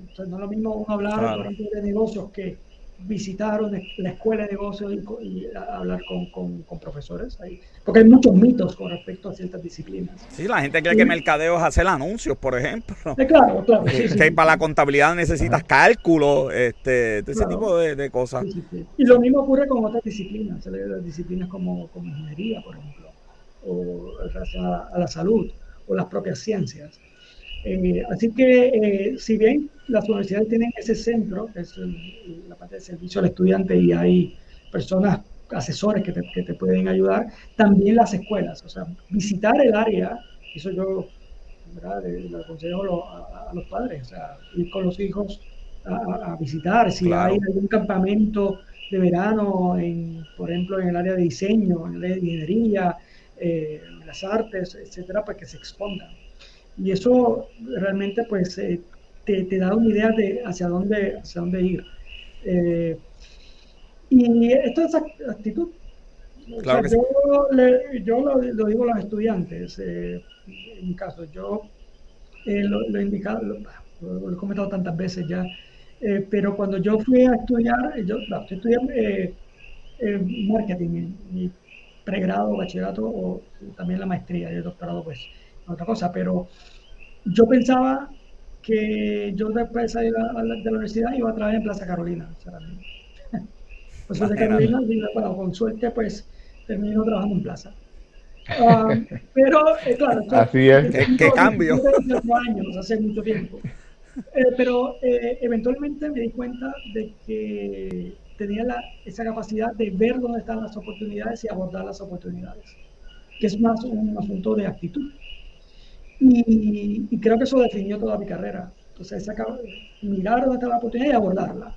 [SPEAKER 3] porque no es lo mismo uno hablar, por ejemplo, de negocios que visitaron la escuela de negocios y, hablar con, profesores ahí. Porque hay muchos mitos con respecto a ciertas disciplinas.
[SPEAKER 1] Sí, la gente cree que mercadeo es hacer anuncios, por ejemplo.
[SPEAKER 3] claro, claro.
[SPEAKER 1] que para la contabilidad necesitas cálculo, este, ese tipo de, cosas.
[SPEAKER 3] Y lo mismo ocurre con otras disciplinas, disciplinas como, como ingeniería, por ejemplo, o relación a la salud, o las propias ciencias. Eh, así que, eh, si bien las universidades tienen ese centro, que es la parte de servicio al estudiante, y hay personas, asesores que te, que te pueden ayudar, también las escuelas, o sea, visitar el área, eso yo ¿verdad? le, aconsejo a, los padres, o sea, ir con los hijos a, visitar, si hay algún campamento de verano, en, por ejemplo, en el área de diseño, en el área de ingeniería, eh, las artes, etcétera, para que se expongan. Y eso realmente pues eh, te, te, da una idea de hacia dónde, hacia dónde ir. Eh, y esto es actitud. Claro yo, le, yo lo, digo a los estudiantes, eh, en mi caso, yo lo, he indicado, lo, he comentado tantas veces ya, pero cuando yo fui a estudiar, yo, estudié marketing, mi pregrado, bachillerato o también la maestría y el doctorado, pues otra cosa, pero yo pensaba que yo después de salir de la universidad iba a trabajar en Plaza Carolina. Pues de Carolina, bueno, con suerte, pues termino trabajando en Plaza. Ah, pero, eh, claro,
[SPEAKER 2] Así es.
[SPEAKER 1] ¿Qué, cambio?
[SPEAKER 3] años, hace mucho tiempo. Eh, pero eh, eventualmente me di cuenta de que tenía la, esa capacidad de ver dónde están las oportunidades y abordar las oportunidades, que es más un asunto de actitud. Y, creo que eso definió toda mi carrera. Entonces, mirar dónde está la oportunidad y abordarla,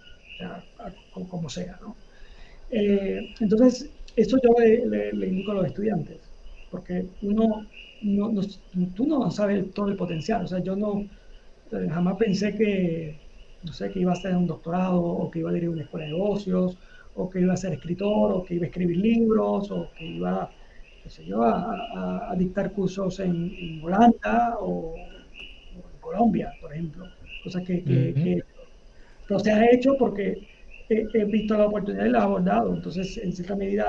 [SPEAKER 3] como sea. ¿no? Eh, entonces, eso yo le, indico a los estudiantes, porque uno, no, tú no sabes todo el potencial. O sea, yo no eh, jamás pensé que, no sé, que iba a hacer un doctorado o que iba a dirigir una escuela de negocios o que iba a ser escritor o que iba a escribir libros o que iba a yo, a, dictar cursos en, Holanda o, en Colombia, por ejemplo. Cosas que, que, se ha hecho porque he, visto la oportunidad y la he abordado. Entonces, en cierta medida,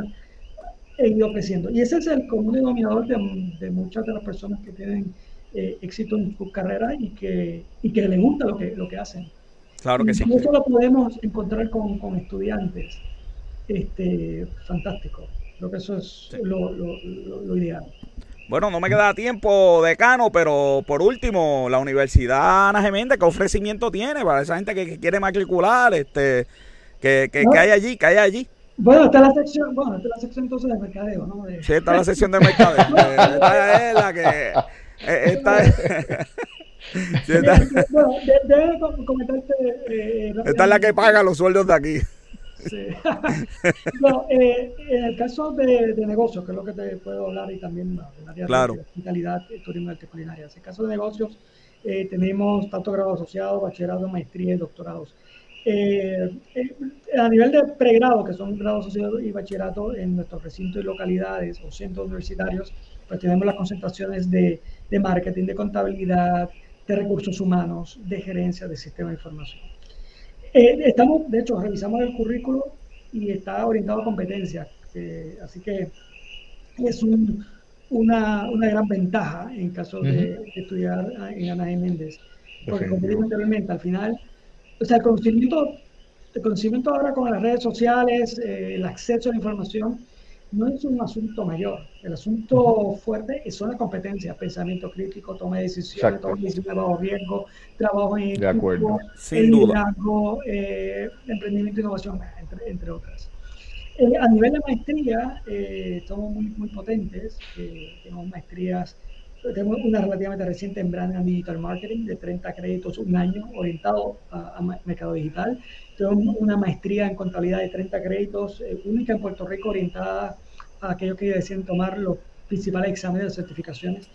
[SPEAKER 3] he ido creciendo. Y ese es el común denominador de, muchas de las personas que tienen eh, éxito en su carrera y que, y que les gusta lo que, lo que hacen.
[SPEAKER 1] Claro que sí.
[SPEAKER 3] Y eso lo podemos encontrar con, con estudiantes. Este, fantástico. Creo que eso es lo, ideal.
[SPEAKER 1] Bueno, no me queda tiempo, decano, pero por último, la Universidad Ana Geméndez, ¿qué ofrecimiento tiene para esa gente que, quiere matricular? Este, que, que, hay allí, que hay allí.
[SPEAKER 3] Bueno, está la sección, bueno, está la sección entonces de mercadeo, ¿no?
[SPEAKER 1] Sí, está la sección de mercadeo. esta es la que... Eh, esta es...
[SPEAKER 3] bueno, debe comentarte... Eh,
[SPEAKER 1] esta es la que paga los sueldos de aquí.
[SPEAKER 3] Sí. Eh, en el caso de, de, negocios, que es lo que te puedo hablar y también de área
[SPEAKER 1] claro.
[SPEAKER 3] de hospitalidad, turismo y culinaria. En el caso de negocios, eh, tenemos tanto grado asociado, bachillerato, maestría y doctorados. Eh, a nivel de pregrado, que son grados asociados y bachillerato, en nuestros recintos y localidades o centros universitarios, pues tenemos las concentraciones de, de marketing, de contabilidad, de recursos humanos, de gerencia de sistema de información. Eh, estamos, de hecho, revisamos el currículo y está orientado a competencias, eh, así que es una, una, gran ventaja en caso de, estudiar en Ana Méndez, porque como dije anteriormente, al final, o sea, el conocimiento, el conocimiento ahora con las redes sociales, eh, el acceso a la información, no es un asunto mayor. El asunto fuerte son las competencias, pensamiento crítico, toma de decisiones, toma de decisiones bajo riesgo, trabajo en
[SPEAKER 2] de acuerdo.
[SPEAKER 3] liderazgo, eh, emprendimiento e innovación, entre, entre otras. Eh, a nivel de maestría, eh, somos muy, muy potentes. tenemos maestrías, tenemos una relativamente reciente en Brand and Digital Marketing de 30 créditos, un año, orientado a, mercado digital. Tengo una maestría en contabilidad de 30 créditos, eh, única en Puerto Rico, orientada a aquellos que deciden tomar los principales exámenes de certificaciones.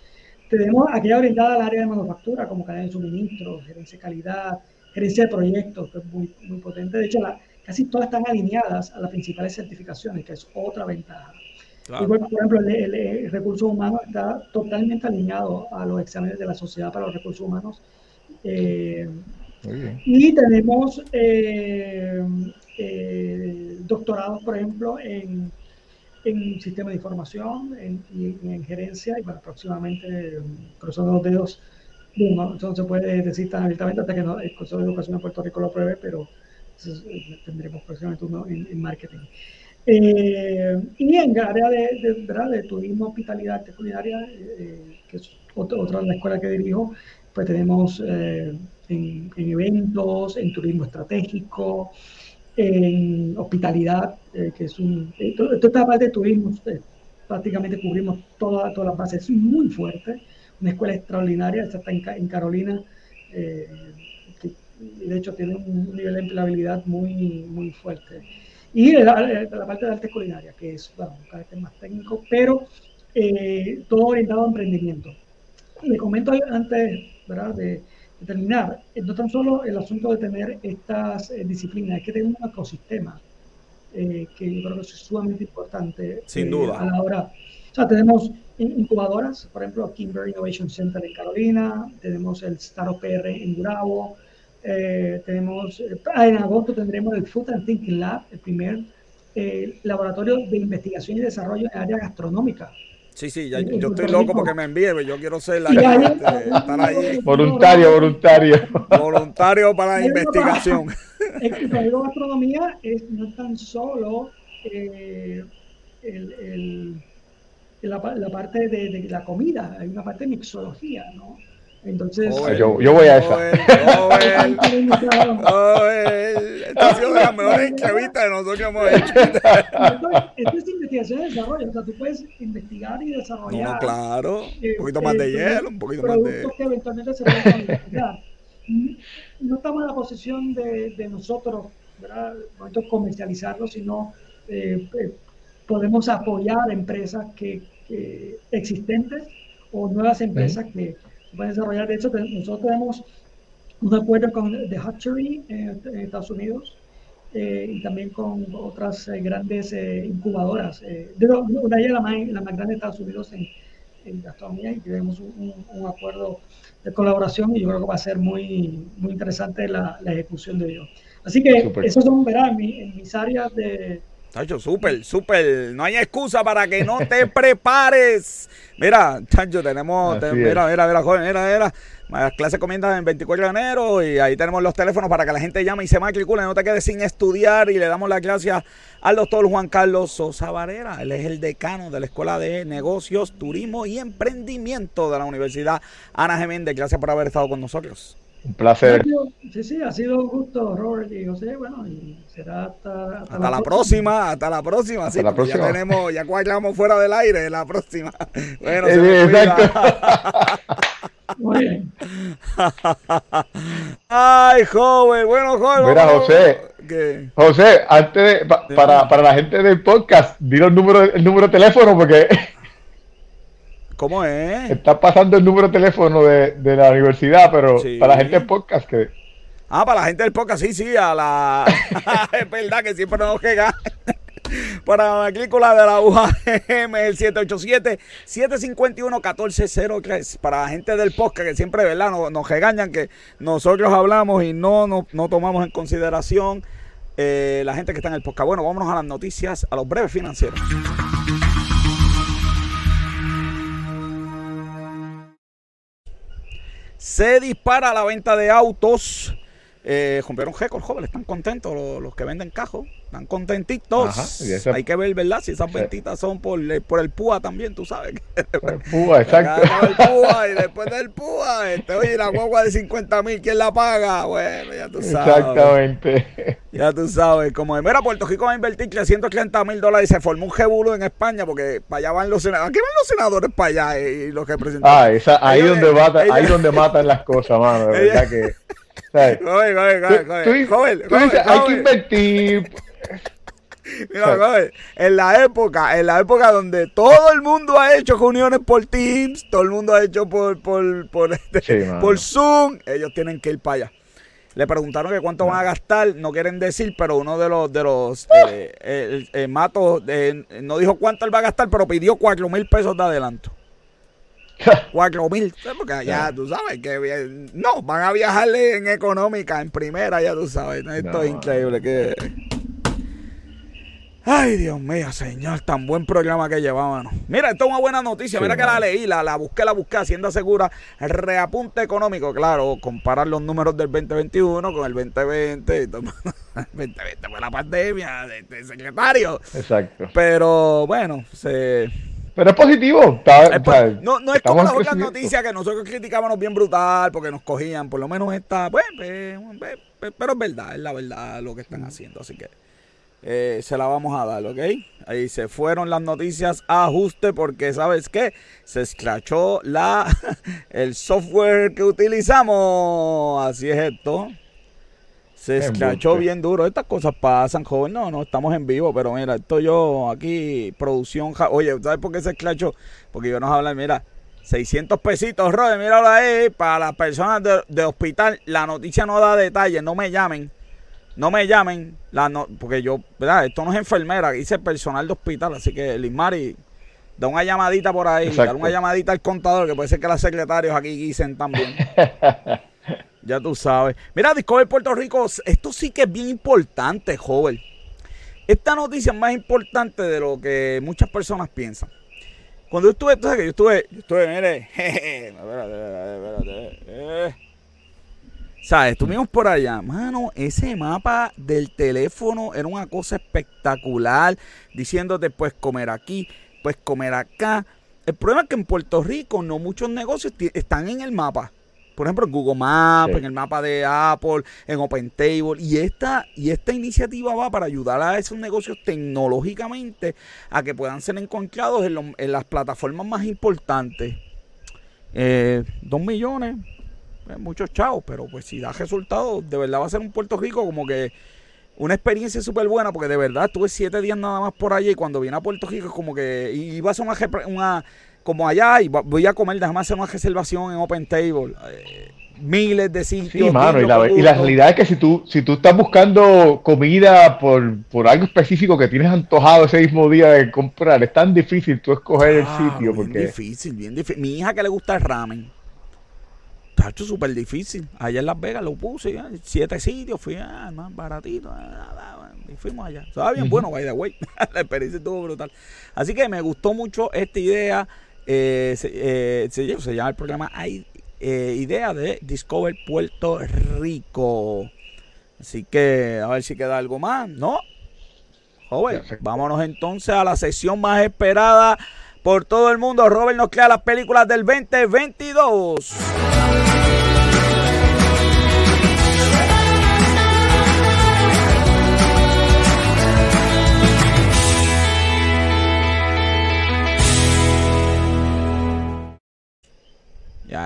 [SPEAKER 3] tenemos aquella orientada al área de manufactura, como cadena de suministro, gerencia de calidad, gerencia de proyectos, que es muy, muy potente. De hecho, casi todas están alineadas a las principales certificaciones, que es otra ventaja. Igual, por ejemplo, el, recurso humano está totalmente alineado a los exámenes de la Sociedad para los Recursos Humanos. Eh, y tenemos eh, eh, doctorados, por ejemplo, en, en sistema de información en, y, en gerencia, y bueno, próximamente, cruzando los dedos, no, eso no se puede decir tan abiertamente hasta que no, el Consejo de Educación de Puerto Rico lo pruebe, pero tendremos próximamente uno en marketing. Eh, y en el área de, de, turismo, hospitalidad, culinaria, eh, que es otra, de la escuela que dirijo, pues tenemos eh, en, eventos, en turismo estratégico, en hospitalidad, que es un... Toda esta parte de turismo, prácticamente cubrimos todas toda las bases, es muy fuerte, una escuela extraordinaria, esta está en, Carolina, que de hecho tiene un nivel de empleabilidad muy, muy fuerte. Y la, la parte de arte culinaria, que es un carácter más técnico, pero eh, todo orientado a emprendimiento. Le comento antes ¿verdad? De, terminar, eh, no tan solo el asunto de tener estas eh, disciplinas, es que tener un ecosistema que yo creo que es sumamente importante.
[SPEAKER 1] Sin duda.
[SPEAKER 3] A la hora. O sea, tenemos incubadoras, por ejemplo, Kimber Innovation Center en Carolina, tenemos el Startup PR en Durabo, eh, tenemos, ah, en agosto tendremos el Food and Thinking Lab, el primer eh, laboratorio de investigación y desarrollo en área gastronómica.
[SPEAKER 1] Sí, sí, yo estoy loco porque me envíe, yo quiero ser la estar
[SPEAKER 2] ahí. Voluntario, voluntario.
[SPEAKER 1] Voluntario para la investigación.
[SPEAKER 3] El código gastronomía es, no es tan solo eh, el, el, la, la, parte de, de, la comida, hay una parte de mixología, ¿no? Entonces,
[SPEAKER 2] yo, yo, voy a esa.
[SPEAKER 1] Esta ha sido de las mejores entrevistas de nosotros que hemos hecho.
[SPEAKER 3] Esto, es investigación y desarrollo. O sea, tú puedes investigar y desarrollar.
[SPEAKER 1] No, claro. un poquito más de hielo, un poquito más de.
[SPEAKER 3] que eventualmente se pueden. No estamos en la posición de, de nosotros, ¿verdad? comercializarlo, sino eh, eh, podemos apoyar empresas que, que, existentes o nuevas empresas que pueden desarrollar. De hecho, nosotros tenemos un acuerdo con The Hatchery en, Estados Unidos eh, y también con otras eh, grandes eh, incubadoras. una de ellas la más, la más grande de Estados Unidos en, en gastronomía y tenemos un, un, acuerdo de colaboración y yo creo que va a ser muy, muy interesante la, la ejecución de ello. Así que esos son, verán, en mis áreas de,
[SPEAKER 1] Chacho, súper, súper. No hay excusa para que no te prepares. Mira, Chacho, tenemos. mira, mira, mira, joven, mira, mira. Las clases comienzan en 24 de enero y ahí tenemos los teléfonos para que la gente llame y se matricule. No te quedes sin estudiar. Y le damos las gracias al doctor Juan Carlos Sosa Varera. Él es el decano de la Escuela de Negocios, Turismo y Emprendimiento de la Universidad Ana Geméndez. Gracias por haber estado con nosotros.
[SPEAKER 2] Un placer.
[SPEAKER 3] Sí, sí, ha sido un gusto, Robert y José. Bueno, y será hasta,
[SPEAKER 1] hasta, la, próxima. Hasta la próxima, sí. La próxima. Ya tenemos, ya cuadramos fuera del aire la próxima. Bueno, se exacto. Muy bien. Ay, joven, bueno, joven.
[SPEAKER 2] Mira, José. José, antes de, para, para la gente del podcast, dile el número, el número de teléfono porque
[SPEAKER 1] ¿Cómo es?
[SPEAKER 2] Está pasando el número de teléfono de, la universidad, pero para la gente del podcast que...
[SPEAKER 1] Ah, para la gente del podcast, sí, sí, a la... es verdad que siempre nos llega. para la matrícula de la UAM, el 787-751-1403. Para la gente del podcast, que siempre, ¿verdad? Nos, nos regañan que nosotros hablamos y no, no, no tomamos en consideración eh, la gente que está en el podcast. Bueno, vámonos a las noticias, a los breves financieros. Se dispara la venta de autos. Eh, rompieron récord, jóvenes, están contentos los, que venden cajos, están contentitos. Hay que ver, ¿verdad? Si esas ventitas son por, por el PUA también, tú sabes.
[SPEAKER 2] Por el PUA, exacto.
[SPEAKER 1] El y después del PUA, este, oye, la guagua de 50 mil, ¿quién la paga? Bueno, ya tú sabes.
[SPEAKER 2] Exactamente.
[SPEAKER 1] Ya tú sabes, como de, mira, Puerto Rico va a invertir 330 mil dólares y se formó un jebulo en España porque para allá van los senadores. ¿A qué van los senadores para allá y los que presentan?
[SPEAKER 2] Ah, esa, ahí, donde mata, ahí donde matan las cosas, mano, de verdad que...
[SPEAKER 1] Joven, joven, joven,
[SPEAKER 2] hay que invertir.
[SPEAKER 1] Mira, en la época, en la época donde todo el mundo ha hecho reuniones por Teams, todo el mundo ha hecho por, por, por, este, por Zoom, ellos tienen que ir para allá. Le preguntaron que cuánto van a gastar, no quieren decir, pero uno de los de los eh, el, el, Mato no dijo cuánto él va a gastar, pero pidió cuatro mil pesos de adelanto. Cuatro mil, porque ya tú sabes que no, van a viajarle en económica, en primera, ya tú sabes. Esto es increíble que Ay, Dios mío, señor, tan buen programa que llevábamos. Mira, esto es una buena noticia. Mira que la leí, la, la busqué, la busqué. Hacienda Segura, reapunte económico. Claro, comparar los números del 2021 con el 2020. el 2020 fue la pandemia de, este secretario.
[SPEAKER 2] Exacto.
[SPEAKER 1] Pero bueno, se.
[SPEAKER 2] Pero es positivo.
[SPEAKER 1] no, no es como las otras noticias que nosotros criticábamos bien brutal porque nos cogían. Por lo menos está. Pues, pues, pues, pero es verdad, es la verdad lo que están haciendo. Así que. Eh, se la vamos a dar, ¿ok? Ahí se fueron las noticias a ajuste porque, ¿sabes qué? Se escrachó la, el software que utilizamos. Así es esto. Se escrachó bien duro. Estas cosas pasan, joven. No, no, estamos en vivo, pero mira, esto yo aquí, producción. Oye, ¿sabes por qué se escrachó? Porque yo nos hablar, mira, 600 pesitos, Robert, míralo ahí. Para las personas de, de hospital, la noticia no da detalles, no me llamen no me llamen, la no, porque yo, ¿verdad? Esto no es enfermera, hice personal de hospital, así que Lismari, da una llamadita por ahí, da una llamadita al contador, que puede ser que los secretarios aquí dicen también. ya tú sabes. Mira, Discover Puerto Rico, esto sí que es bien importante, joven. Esta noticia es más importante de lo que muchas personas piensan. Cuando yo estuve, tú sabes que yo estuve, yo estuve, mire, jeje, espérate, espérate, eh. ¿Sabes? Estuvimos por allá. Mano, ese mapa del teléfono era una cosa espectacular. Diciéndote, pues comer aquí, pues comer acá. El problema es que en Puerto Rico no muchos negocios están en el mapa. Por ejemplo, en Google Maps, en el mapa de Apple, en OpenTable. Y esta, y esta iniciativa va para ayudar a esos negocios tecnológicamente a que puedan ser encontrados en, las plataformas más importantes. Eh, dos millones, pues, muchos chavos, pero pues si da resultados, de verdad va a ser un Puerto Rico como que una experiencia súper buena, porque de verdad estuve siete días nada más por allá y cuando vine a Puerto Rico es como que iba a hacer una, como allá y voy a comer, déjame hacer una reservación en Open Table. Eh, miles de sitios.
[SPEAKER 2] Sí, mano, y la, y la, realidad es que si tú, si tú estás buscando comida por, por algo específico que tienes antojado ese mismo día de comprar, es tan difícil tú escoger el sitio. porque...
[SPEAKER 1] difícil, bien difícil. Mi hija que le gusta el ramen Tacho, súper difícil. Allá en Las Vegas lo puse, siete sitios, fui ah, más baratito, ah, y fuimos allá. Estaba bien bueno, by the way. la experiencia estuvo brutal. Así que me gustó mucho esta idea. Eh, se, eh, se, llama el programa Hay eh, Idea de Discover Puerto Rico. Así que a ver si queda algo más, ¿no? Joven, vámonos entonces a la sesión más esperada por todo el mundo. Robert nos crea las películas del 2022.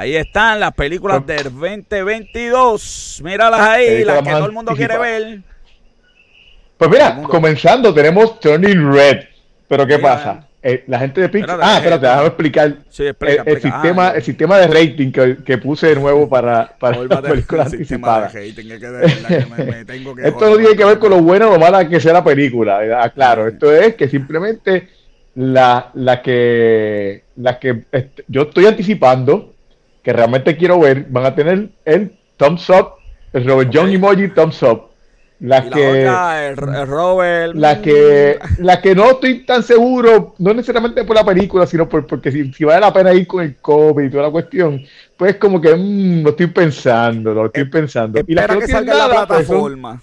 [SPEAKER 1] Ahí están las películas del 2022. Míralas ahí, las que todo el mundo quiere ver.
[SPEAKER 2] Pues mira, comenzando tenemos Turning Red. Pero ¿qué pasa? Eh, la gente de Pixar. Ah, espérate, déjame explicar.
[SPEAKER 1] Sí, explica,
[SPEAKER 2] el, sistema, el sistema de rating que, que puse de nuevo para, para la película anticipada. esto no tiene que ver con lo bueno o lo mala que sea la película. Ah, claro, esto es que simplemente la, la que, la que yo estoy anticipando, que realmente quiero ver, van a tener el thumbs up, el Robert John Emoji thumbs up la que,
[SPEAKER 1] Robert.
[SPEAKER 2] La que, la que no estoy tan seguro, no necesariamente por la película, sino por, porque si, vale la pena ir con el COVID y toda la cuestión, pues como que mmm, lo estoy pensando, lo estoy pensando.
[SPEAKER 1] y la que, salga la pues, plataforma.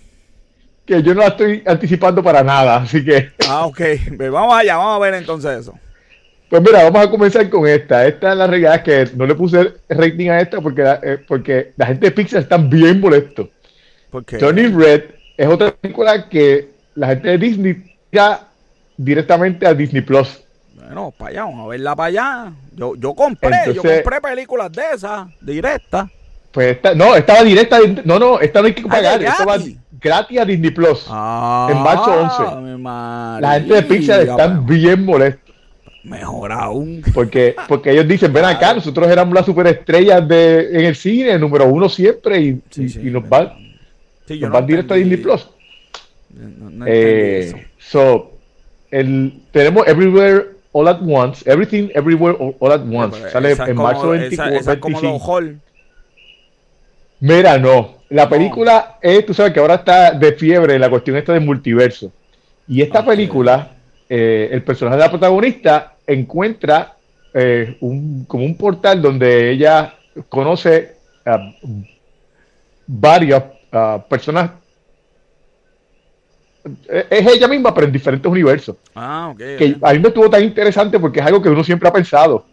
[SPEAKER 2] que yo no la estoy anticipando para nada, así que.
[SPEAKER 1] Ah, ok. Pues vamos allá, vamos a ver entonces eso.
[SPEAKER 2] Pues mira, vamos a comenzar con esta. Esta es la realidad que no le puse rating a esta porque la, eh, porque la gente de Pixar está bien molesto. Tony Red es otra película que la gente de Disney ya directamente a Disney Plus.
[SPEAKER 1] Bueno, para allá, vamos a verla para allá. Yo, yo compré, yo compré películas de esas, directas.
[SPEAKER 2] Pues esta, no, estaba directa, no, no, esta no hay que ah, pagar, esta va gratis a Disney Plus
[SPEAKER 1] Ah,
[SPEAKER 2] en marzo 11.
[SPEAKER 1] mi
[SPEAKER 2] La gente de Pixar están
[SPEAKER 1] pues,
[SPEAKER 2] bien molestos.
[SPEAKER 1] Mejor aún.
[SPEAKER 2] Porque, porque ellos dicen, ven acá, nosotros éramos las superestrellas de, en el cine, número uno siempre, y,
[SPEAKER 1] Sí,
[SPEAKER 2] y-
[SPEAKER 1] sí,
[SPEAKER 2] y nos
[SPEAKER 1] pero-
[SPEAKER 2] van,
[SPEAKER 1] Sí,
[SPEAKER 2] nos
[SPEAKER 1] no
[SPEAKER 2] van directo a Disney Plus.
[SPEAKER 1] No, no
[SPEAKER 2] Eh, so, el, tenemos Everywhere All at Once, Everything Everywhere All, All at Once. Sale
[SPEAKER 1] esa
[SPEAKER 2] en
[SPEAKER 1] como-
[SPEAKER 2] marzo
[SPEAKER 1] esa-
[SPEAKER 2] 24,
[SPEAKER 1] esa es como
[SPEAKER 2] 25.
[SPEAKER 1] los Hall.
[SPEAKER 2] Mira, no. La película es, tú sabes que ahora está de fiebre la cuestión esta del multiverso. Y esta película, eh, el personaje de la protagonista encuentra eh, un, como un portal donde ella conoce a varias ah, personas. Eh, Es ella misma, pero en diferentes universos.
[SPEAKER 1] Ah, ok.
[SPEAKER 2] Que
[SPEAKER 1] ok.
[SPEAKER 2] a mí me estuvo tan interesante porque es algo que uno siempre ha pensado.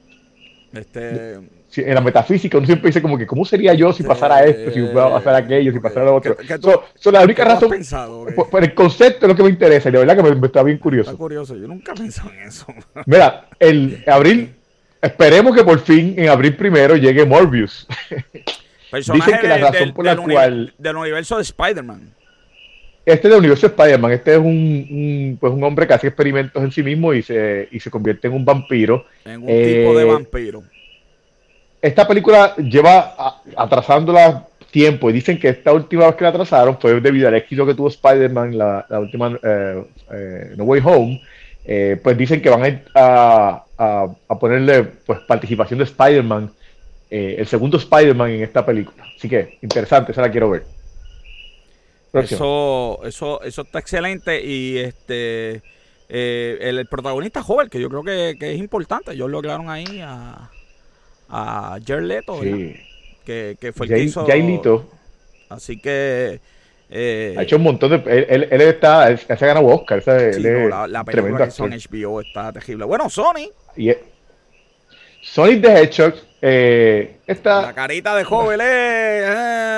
[SPEAKER 1] Este,
[SPEAKER 2] en la metafísica uno siempre dice como que cómo sería yo si pasara esto, si va a pasar aquello, si pasara lo otro.
[SPEAKER 1] ¿Qué- qué tú-
[SPEAKER 2] So- la única
[SPEAKER 1] ¿qué tú has
[SPEAKER 2] razón,
[SPEAKER 1] pensado?
[SPEAKER 2] Por, por el concepto es lo que me interesa y la verdad que me, me está bien
[SPEAKER 1] Está
[SPEAKER 2] curioso.
[SPEAKER 1] curioso. Yo nunca he pensado en eso.
[SPEAKER 2] Mira, el abril, esperemos que por fin en abril primero llegue Morbius.
[SPEAKER 1] Personaje
[SPEAKER 2] Dicen que la razón
[SPEAKER 1] del-
[SPEAKER 2] por la
[SPEAKER 1] del
[SPEAKER 2] cual-
[SPEAKER 1] Del universo de Spider-Man.
[SPEAKER 2] Este es del universo de Spider-Man, este es un, un, pues un hombre que hace experimentos en sí mismo y se, y se convierte en un vampiro.
[SPEAKER 1] En un
[SPEAKER 2] Eh,
[SPEAKER 1] tipo de vampiro.
[SPEAKER 2] Esta película lleva atrasándola tiempo y dicen que esta última vez que la atrasaron fue debido al éxito que tuvo Spider-Man, la, la última eh, eh, No Way Home. Eh, pues dicen que van a, ponerle pues, participación de Spider-Man, eh, el segundo Spider-Man en esta película. Así que interesante, esa la quiero ver.
[SPEAKER 1] Eso, eso, eso está excelente. Y este el, protagonista joven, que yo creo que, es importante. Ellos lograron ahí a, a Jared Leto, que, que fue el que hizo.
[SPEAKER 2] Jay Lito
[SPEAKER 1] Así que. eh,
[SPEAKER 2] ha hecho un montón de. Él, él- él está. Él, se ha ganado Oscar.
[SPEAKER 1] sí, no, la, película que en HBO está terrible. Bueno, Sony,
[SPEAKER 2] Y Sonic the Hedgehog. Eh, esta,
[SPEAKER 1] la carita de joven, eh,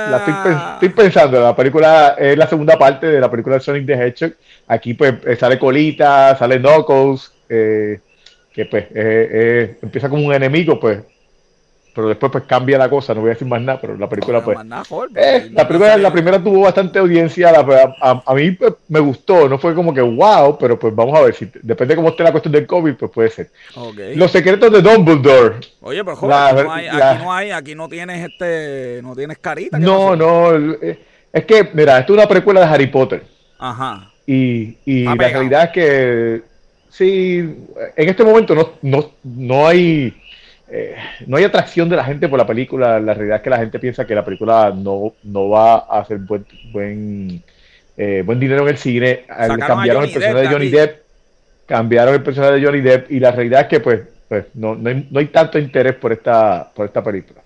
[SPEAKER 2] La estoy,
[SPEAKER 1] ah.
[SPEAKER 2] estoy pensando, la película es la segunda parte de la película de Sonic the Hedgehog. Aquí pues eh, sale Colita, sale Knuckles, eh, que pues empieza como un enemigo, pues, pero después pues cambia la cosa, no voy a decir más nada, pero la película
[SPEAKER 1] No,
[SPEAKER 2] pues...
[SPEAKER 1] nada,
[SPEAKER 2] eh,
[SPEAKER 1] porque
[SPEAKER 2] la, primera, la primera tuvo bastante audiencia, la- a, a mí pues, me gustó, no fue como que wow, pero pues vamos a ver, si depende de cómo esté la cuestión del COVID, pues puede ser.
[SPEAKER 1] Ok.
[SPEAKER 2] Los secretos de Dumbledore,
[SPEAKER 1] Oye, pero joven,
[SPEAKER 2] la-
[SPEAKER 1] aquí, no hay,
[SPEAKER 2] la-
[SPEAKER 1] aquí no hay, aquí no tienes este, no tienes carita. ¿qué
[SPEAKER 2] no, no, eh, es que, mira, esto es una precuela de Harry Potter.
[SPEAKER 1] Ajá.
[SPEAKER 2] Y, y la realidad es que sí, en este momento no, no, no hay eh, no hay atracción de la gente por la película. La realidad es que la gente piensa que la película no, no va a hacer buen buen, eh, buen dinero en el cine. Eh,
[SPEAKER 1] Sacaron
[SPEAKER 2] cambiaron el personaje
[SPEAKER 1] Depp
[SPEAKER 2] de Johnny. Depp, cambiaron el personaje de Johnny Depp y la realidad es que pues, pues no, no, hay, no hay tanto interés por esta, por esta película.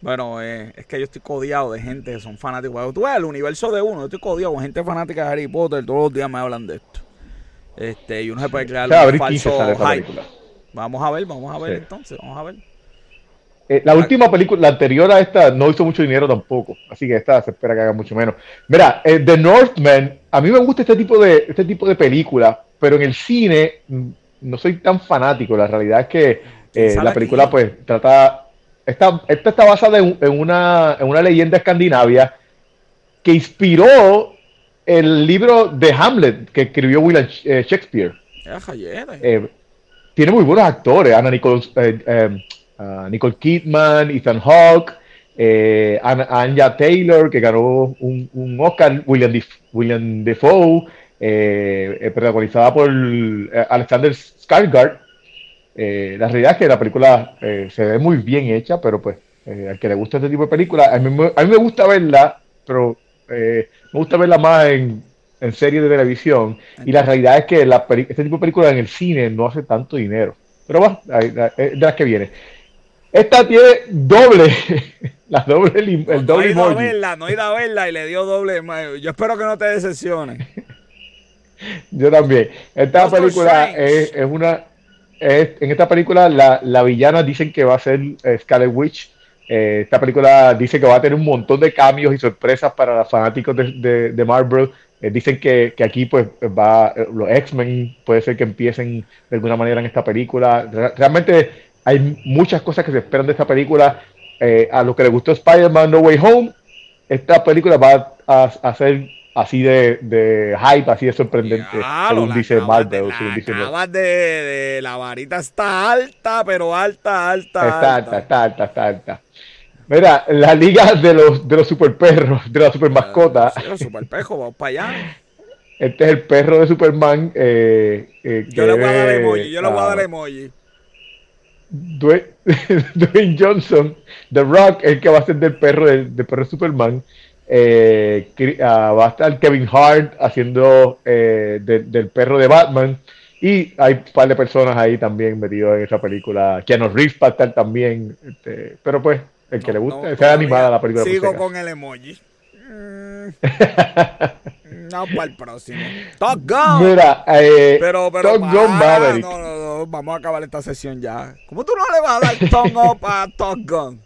[SPEAKER 1] Bueno, eh, es que yo estoy codiado de gente que son fanáticos. Tú ves el universo de uno, yo estoy codiado con gente fanática de Harry Potter. Todos los días me hablan de esto. Este, y uno se puede crear
[SPEAKER 2] O sea,
[SPEAKER 1] un
[SPEAKER 2] abril 15
[SPEAKER 1] falso hype.
[SPEAKER 2] película.
[SPEAKER 1] Vamos a ver, vamos a ver
[SPEAKER 2] Sí.
[SPEAKER 1] entonces, vamos a ver.
[SPEAKER 2] Eh, la última película, la anterior a esta, no hizo mucho dinero tampoco, así que esta se espera que haga mucho menos. Mira, eh, The Northman, a mí me gusta este tipo de este tipo de película, pero en el cine mm, no soy tan fanático. La realidad es que eh, la película
[SPEAKER 1] aquí.
[SPEAKER 2] pues trata, esta, esta está basada en, en una, en una leyenda escandinavia que inspiró el libro de Hamlet que escribió William Shakespeare.
[SPEAKER 1] Jayete.
[SPEAKER 2] Eh, tiene muy buenos actores. Ana Nicole, eh, ah, Nicole Kidman, Ethan Hawke, eh, An- Anya Taylor, que ganó un, un Oscar, William, Def- William Defoe, eh, eh, protagonizada por Alexander Skarsgård. La realidad es que la película se ve muy bien hecha, pero pues al que le gusta este tipo de películas, a mí, a mí me gusta verla, pero me gusta verla más en, en series de televisión. Y la realidad es que la este tipo de películas en el cine no hace tanto dinero. Pero ahí- es de las que viene. Esta tiene doble, la doble, el
[SPEAKER 1] no
[SPEAKER 2] doble
[SPEAKER 1] he ido a verla, no he ido a verla y le dio doble. Yo espero que no te decepciones.
[SPEAKER 2] Yo también. Esta
[SPEAKER 1] Doctor
[SPEAKER 2] película es, es una. es- en esta película, la, la villana dicen que va a ser eh, Scarlet Witch. Eh, esta película dice que va a tener un montón de cambios y sorpresas para los fanáticos de, de- de Marvel. Eh, dicen que, que aquí, pues, va. eh, Los X-Men puede ser que empiecen de alguna manera en esta película. Re- realmente hay muchas cosas que se esperan de esta película. Eh, a los que les gustó Spider-Man No Way Home, esta película va a, a ser así de, de hype, así de sorprendente,
[SPEAKER 1] Diablo,
[SPEAKER 2] según dice Marvel.
[SPEAKER 1] de-
[SPEAKER 2] según dice
[SPEAKER 1] de, de- La varita está alta, pero alta, alta,
[SPEAKER 2] Está alta, está alta, está alta. Mira, la liga de los, de los super perros, de la super mascota.
[SPEAKER 1] Sí, los superpejos, vamos para allá.
[SPEAKER 2] Este es el perro de Superman. eh, eh,
[SPEAKER 1] Yo le voy a dar emoji, yo le voy a dar
[SPEAKER 2] ah,
[SPEAKER 1] emoji.
[SPEAKER 2] Dwayne, Dwayne Johnson, The Rock, el que va a ser del perro del, del perro de Superman. Eh, ah, va a estar Kevin Hart haciendo eh, de- del perro de Batman. Y hay un par de personas ahí también metidos en esa película. Keanu Reeves va a estar también. este, pero pues, el que
[SPEAKER 1] No,
[SPEAKER 2] le guste,
[SPEAKER 1] no,
[SPEAKER 2] sea animada la película.
[SPEAKER 1] Sigo con el emoji. Mm, no, para el próximo. Top Gun.
[SPEAKER 2] Mira, eh,
[SPEAKER 1] Pero, pero,
[SPEAKER 2] Top Gun Maverick.
[SPEAKER 1] no, no, no, vamos a acabar esta sesión ya. ¿Cómo tú no le vas a dar thumb up a Top Gun?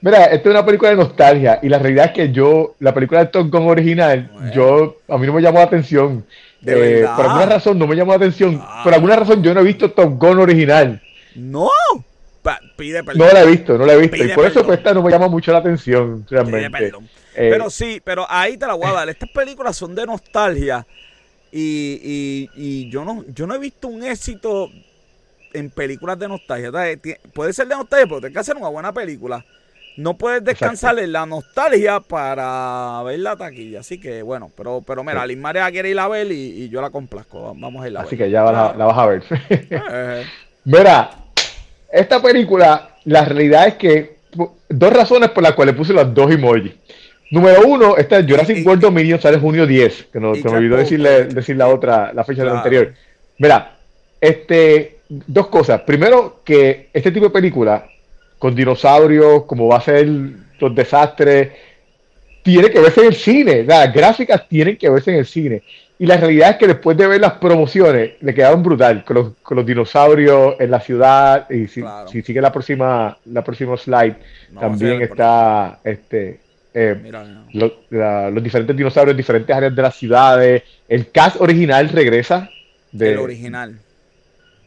[SPEAKER 2] Mira, esta es una película de nostalgia y la realidad es que yo, la película de Top Gun original,
[SPEAKER 1] Bueno.
[SPEAKER 2] yo, a mí no me llamó la atención.
[SPEAKER 1] ¿De
[SPEAKER 2] Eh, por alguna razón no me llamó la atención.
[SPEAKER 1] Ah.
[SPEAKER 2] Por alguna razón yo no he visto Top Gun original.
[SPEAKER 1] No. Pa- pide perdón.
[SPEAKER 2] No la he visto, no la he visto.
[SPEAKER 1] Pide
[SPEAKER 2] y por eso pues, esta no me llama mucho la atención, realmente. Eh,
[SPEAKER 1] Pero sí, pero ahí te la voy a dar. Estas películas son de nostalgia. Y, y, y yo no yo no he visto un éxito en películas de nostalgia. Ti- Puede ser de nostalgia, pero tienes que hacer una buena película. No puedes descansar en la nostalgia para ver la taquilla. Así que bueno, pero, pero mira,
[SPEAKER 2] Sí.
[SPEAKER 1] Liz quiere ir a ver y, y yo la complazco. Vamos a ir a ver.
[SPEAKER 2] así que ya la, la vas a ver.
[SPEAKER 1] Eh,
[SPEAKER 2] Mira, esta película, la realidad es que dos razones por las cuales puse las dos emojis. Número uno, esta es Jurassic
[SPEAKER 1] Y-
[SPEAKER 2] World Dominion sale junio 10, que no, se me olvidó decirle, decir la otra, la fecha de la
[SPEAKER 1] Claro.
[SPEAKER 2] anterior. Mira, este, dos cosas. Primero, que este tipo de película, con dinosaurios, como va a ser los desastres, tiene que verse en el cine. Las gráficas tienen que verse en el cine. Y la realidad es que después de ver las promociones, le quedaron brutal con los, con los dinosaurios en la ciudad. Y si,
[SPEAKER 1] Claro.
[SPEAKER 2] si sigue la próxima, la próxima slide,
[SPEAKER 1] No,
[SPEAKER 2] también
[SPEAKER 1] sí,
[SPEAKER 2] está este eh,
[SPEAKER 1] mira, mira.
[SPEAKER 2] lo- la- los diferentes dinosaurios en diferentes áreas de las ciudades. El cast original regresa. De,
[SPEAKER 1] el original.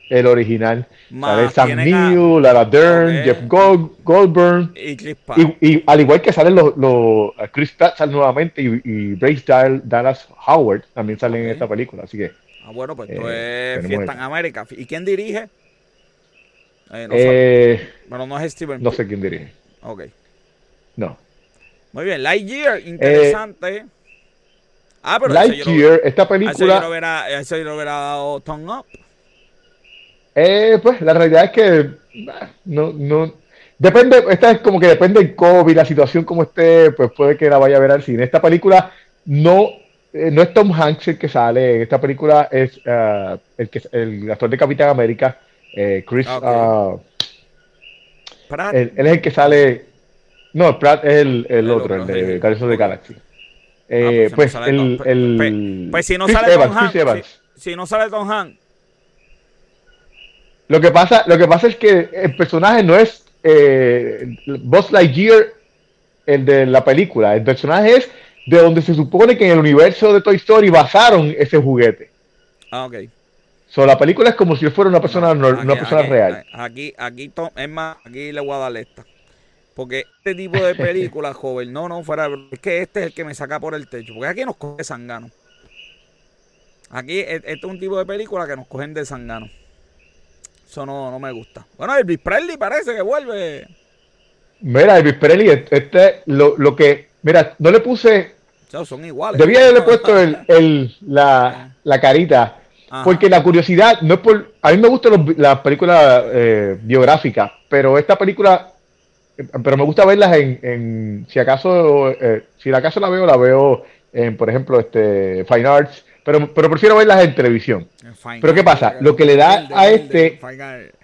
[SPEAKER 2] El original.
[SPEAKER 1] Más
[SPEAKER 2] Sam Neill, Lara Dern. Jeff Gold, Goldberg.
[SPEAKER 1] Y Chris Pratt.
[SPEAKER 2] Y, y al igual que salen los, los Chris Pratt sale nuevamente y, y Bryce Dal- Dallas Howard también salen en esta película, así que
[SPEAKER 1] Ah, bueno, pues
[SPEAKER 2] Eh,
[SPEAKER 1] esto es
[SPEAKER 2] tenemos
[SPEAKER 1] Fiesta en
[SPEAKER 2] eso.
[SPEAKER 1] América. ¿Y quién dirige? Eh, no, sé.
[SPEAKER 2] eh,
[SPEAKER 1] Pero no es Steven.
[SPEAKER 2] no sé quién dirige.
[SPEAKER 1] Ok.
[SPEAKER 2] No.
[SPEAKER 1] Muy bien. Lightyear, interesante. ah, pero
[SPEAKER 2] Lightyear, esta película,
[SPEAKER 1] ese yo lo hubiera dado Tongue Up.
[SPEAKER 2] Eh, pues la realidad es que no, no, depende, esta es como que depende del COVID, la situación como esté, pues puede que la vaya a ver al cine. Esta película no, eh, no es Tom Hanks el que sale, esta película es ah, el, que, el actor de Capitán América, eh, Chris,
[SPEAKER 1] Ah, ok.
[SPEAKER 2] ah,
[SPEAKER 1] Pratt.
[SPEAKER 2] Él, él es el que sale. No, Pratt es el, el
[SPEAKER 1] El
[SPEAKER 2] otro,
[SPEAKER 1] otro,
[SPEAKER 2] el de. Guardians
[SPEAKER 1] Ok.
[SPEAKER 2] Galaxy.
[SPEAKER 1] Ah, pues
[SPEAKER 2] pues
[SPEAKER 1] no pues- pues si no
[SPEAKER 2] Chris
[SPEAKER 1] sale Tom Hanks, si no sale Tom Hanks,
[SPEAKER 2] Lo que pasa, lo que pasa es que el personaje no es eh, Buzz Lightyear, el de la película. El personaje es de donde se supone que en el universo de Toy Story basaron ese juguete.
[SPEAKER 1] ah, ok.
[SPEAKER 2] So, la película es como si fuera una persona,
[SPEAKER 1] No,
[SPEAKER 2] una persona
[SPEAKER 1] aquí-
[SPEAKER 2] real.
[SPEAKER 1] Aquí, aquí, Tom- es más, aquí le voy a dar esta. Porque este tipo de películas, joven, no, no, fuera, de- es que este es el que me saca por el techo. Porque aquí nos coge sangano. Aquí, e- este es un tipo de película que nos cogen de sangano. Eso no, no me gusta. Bueno, Elvis Presley parece que vuelve.
[SPEAKER 2] Mira, Elvis Presley, este, lo, lo que, mira, no le puse
[SPEAKER 1] son iguales.
[SPEAKER 2] Debía haberle puesto el, el- la, la carita.
[SPEAKER 1] Ajá.
[SPEAKER 2] Porque la curiosidad, no es por. A mí me gustan las películas eh, biográficas, pero esta película. Pero me gusta verlas en. en- si acaso. eh, si acaso la veo, la veo en, por ejemplo, este Fine Arts. Pero, pero prefiero verlas en televisión. Pero ¿qué pasa? Lo que le da a este-.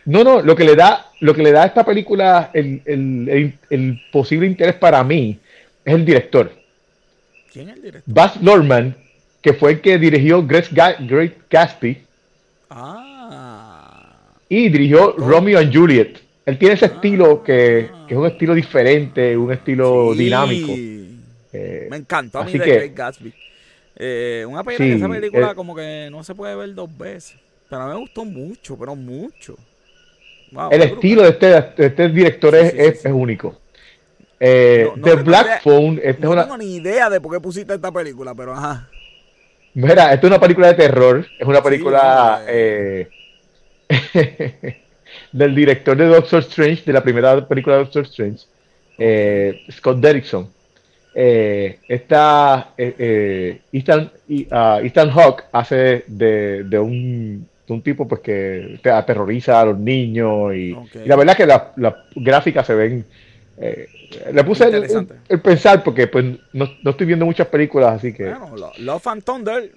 [SPEAKER 2] No, no, lo que le da, lo que le da a esta película el, el- el- el posible interés para mí es el director.
[SPEAKER 1] ¿Quién es el director?
[SPEAKER 2] Baz Luhrmann, que fue el que dirigió Great, Great Gatsby
[SPEAKER 1] Ah.
[SPEAKER 2] y dirigió Romeo and Juliet. Él tiene ese estilo que, que es un estilo diferente, un estilo
[SPEAKER 1] Sí.
[SPEAKER 2] dinámico. Eh,
[SPEAKER 1] Me encantó a mí
[SPEAKER 2] así
[SPEAKER 1] de
[SPEAKER 2] que-
[SPEAKER 1] Great Gatsby. Eh, una pena
[SPEAKER 2] Sí,
[SPEAKER 1] que esa película
[SPEAKER 2] eh,
[SPEAKER 1] como que no se puede ver dos veces. Pero a mí me gustó mucho, pero mucho. Wow,
[SPEAKER 2] el estilo de este, de este director
[SPEAKER 1] Sí,
[SPEAKER 2] es,
[SPEAKER 1] sí,
[SPEAKER 2] es- es único. Eh, The Black Phone.
[SPEAKER 1] Esta no tengo ni idea de por qué pusiste esta película, pero ajá.
[SPEAKER 2] Mira, esta es una película de terror. Es una película eh, del director de Doctor Strange, de la primera película de Doctor Strange, Scott Derrickson. Eh, esta Ethan, uh, Ethan Hawke hace de, de, un, de, un, tipo pues que aterroriza a los niños y, la verdad es que las la gráficas se ven eh, le puse el, pensar porque pues no, estoy viendo muchas películas, así que.
[SPEAKER 1] Love and Thunder.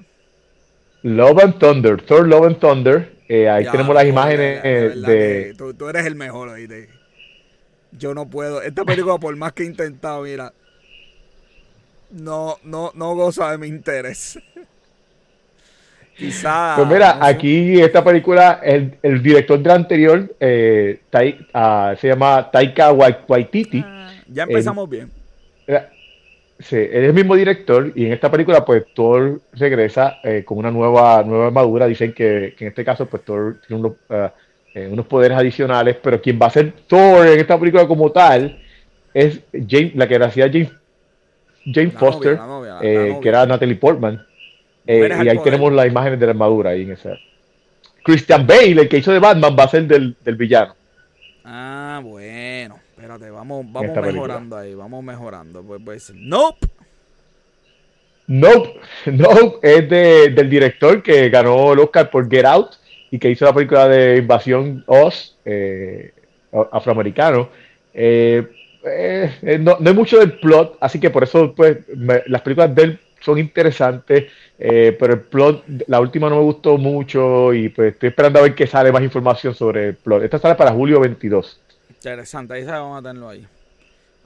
[SPEAKER 2] Love and Thunder, Thor Love and Thunder. Eh, ahí tenemos las imágenes de.
[SPEAKER 1] Tú, eres el mejor ahí. De... Yo no puedo. Esta película, por más que he intentado, mira. No, no, no goza de mi interés. Quizá.
[SPEAKER 2] Pues mira, aquí esta película, el, el director de la anterior eh, ah, se llama Taika Waititi.
[SPEAKER 1] Ah, ya empezamos bien.
[SPEAKER 2] Sí, es el mismo director y en esta película pues Thor regresa eh, con una nueva, nueva armadura. Dicen que, en este caso pues Thor tiene unos, unos poderes adicionales, pero quien va a ser Thor en esta película como tal es James, la que hacía James, James Foster, que era Natalie Portman. Eh, y ahí tenemos las imágenes de la armadura ahí en esa. Christian Bale, el que hizo de Batman, va a ser del, villano.
[SPEAKER 1] Ah, bueno. Espérate, vamos, vamos mejorando ahí, vamos mejorando. Pues, pues, nope.
[SPEAKER 2] Nope, nope, es del director que ganó el Oscar por Get Out y que hizo la película de Invasión Oz, eh, afroamericano. Eh, no, hay mucho del plot, así que por eso pues, las películas de él son interesantes. Eh, pero el plot, la última no me gustó mucho y pues estoy esperando a ver qué sale más información sobre el plot. Esta sale para julio 22.
[SPEAKER 1] Interesante, ahí vamos a tenerlo ahí.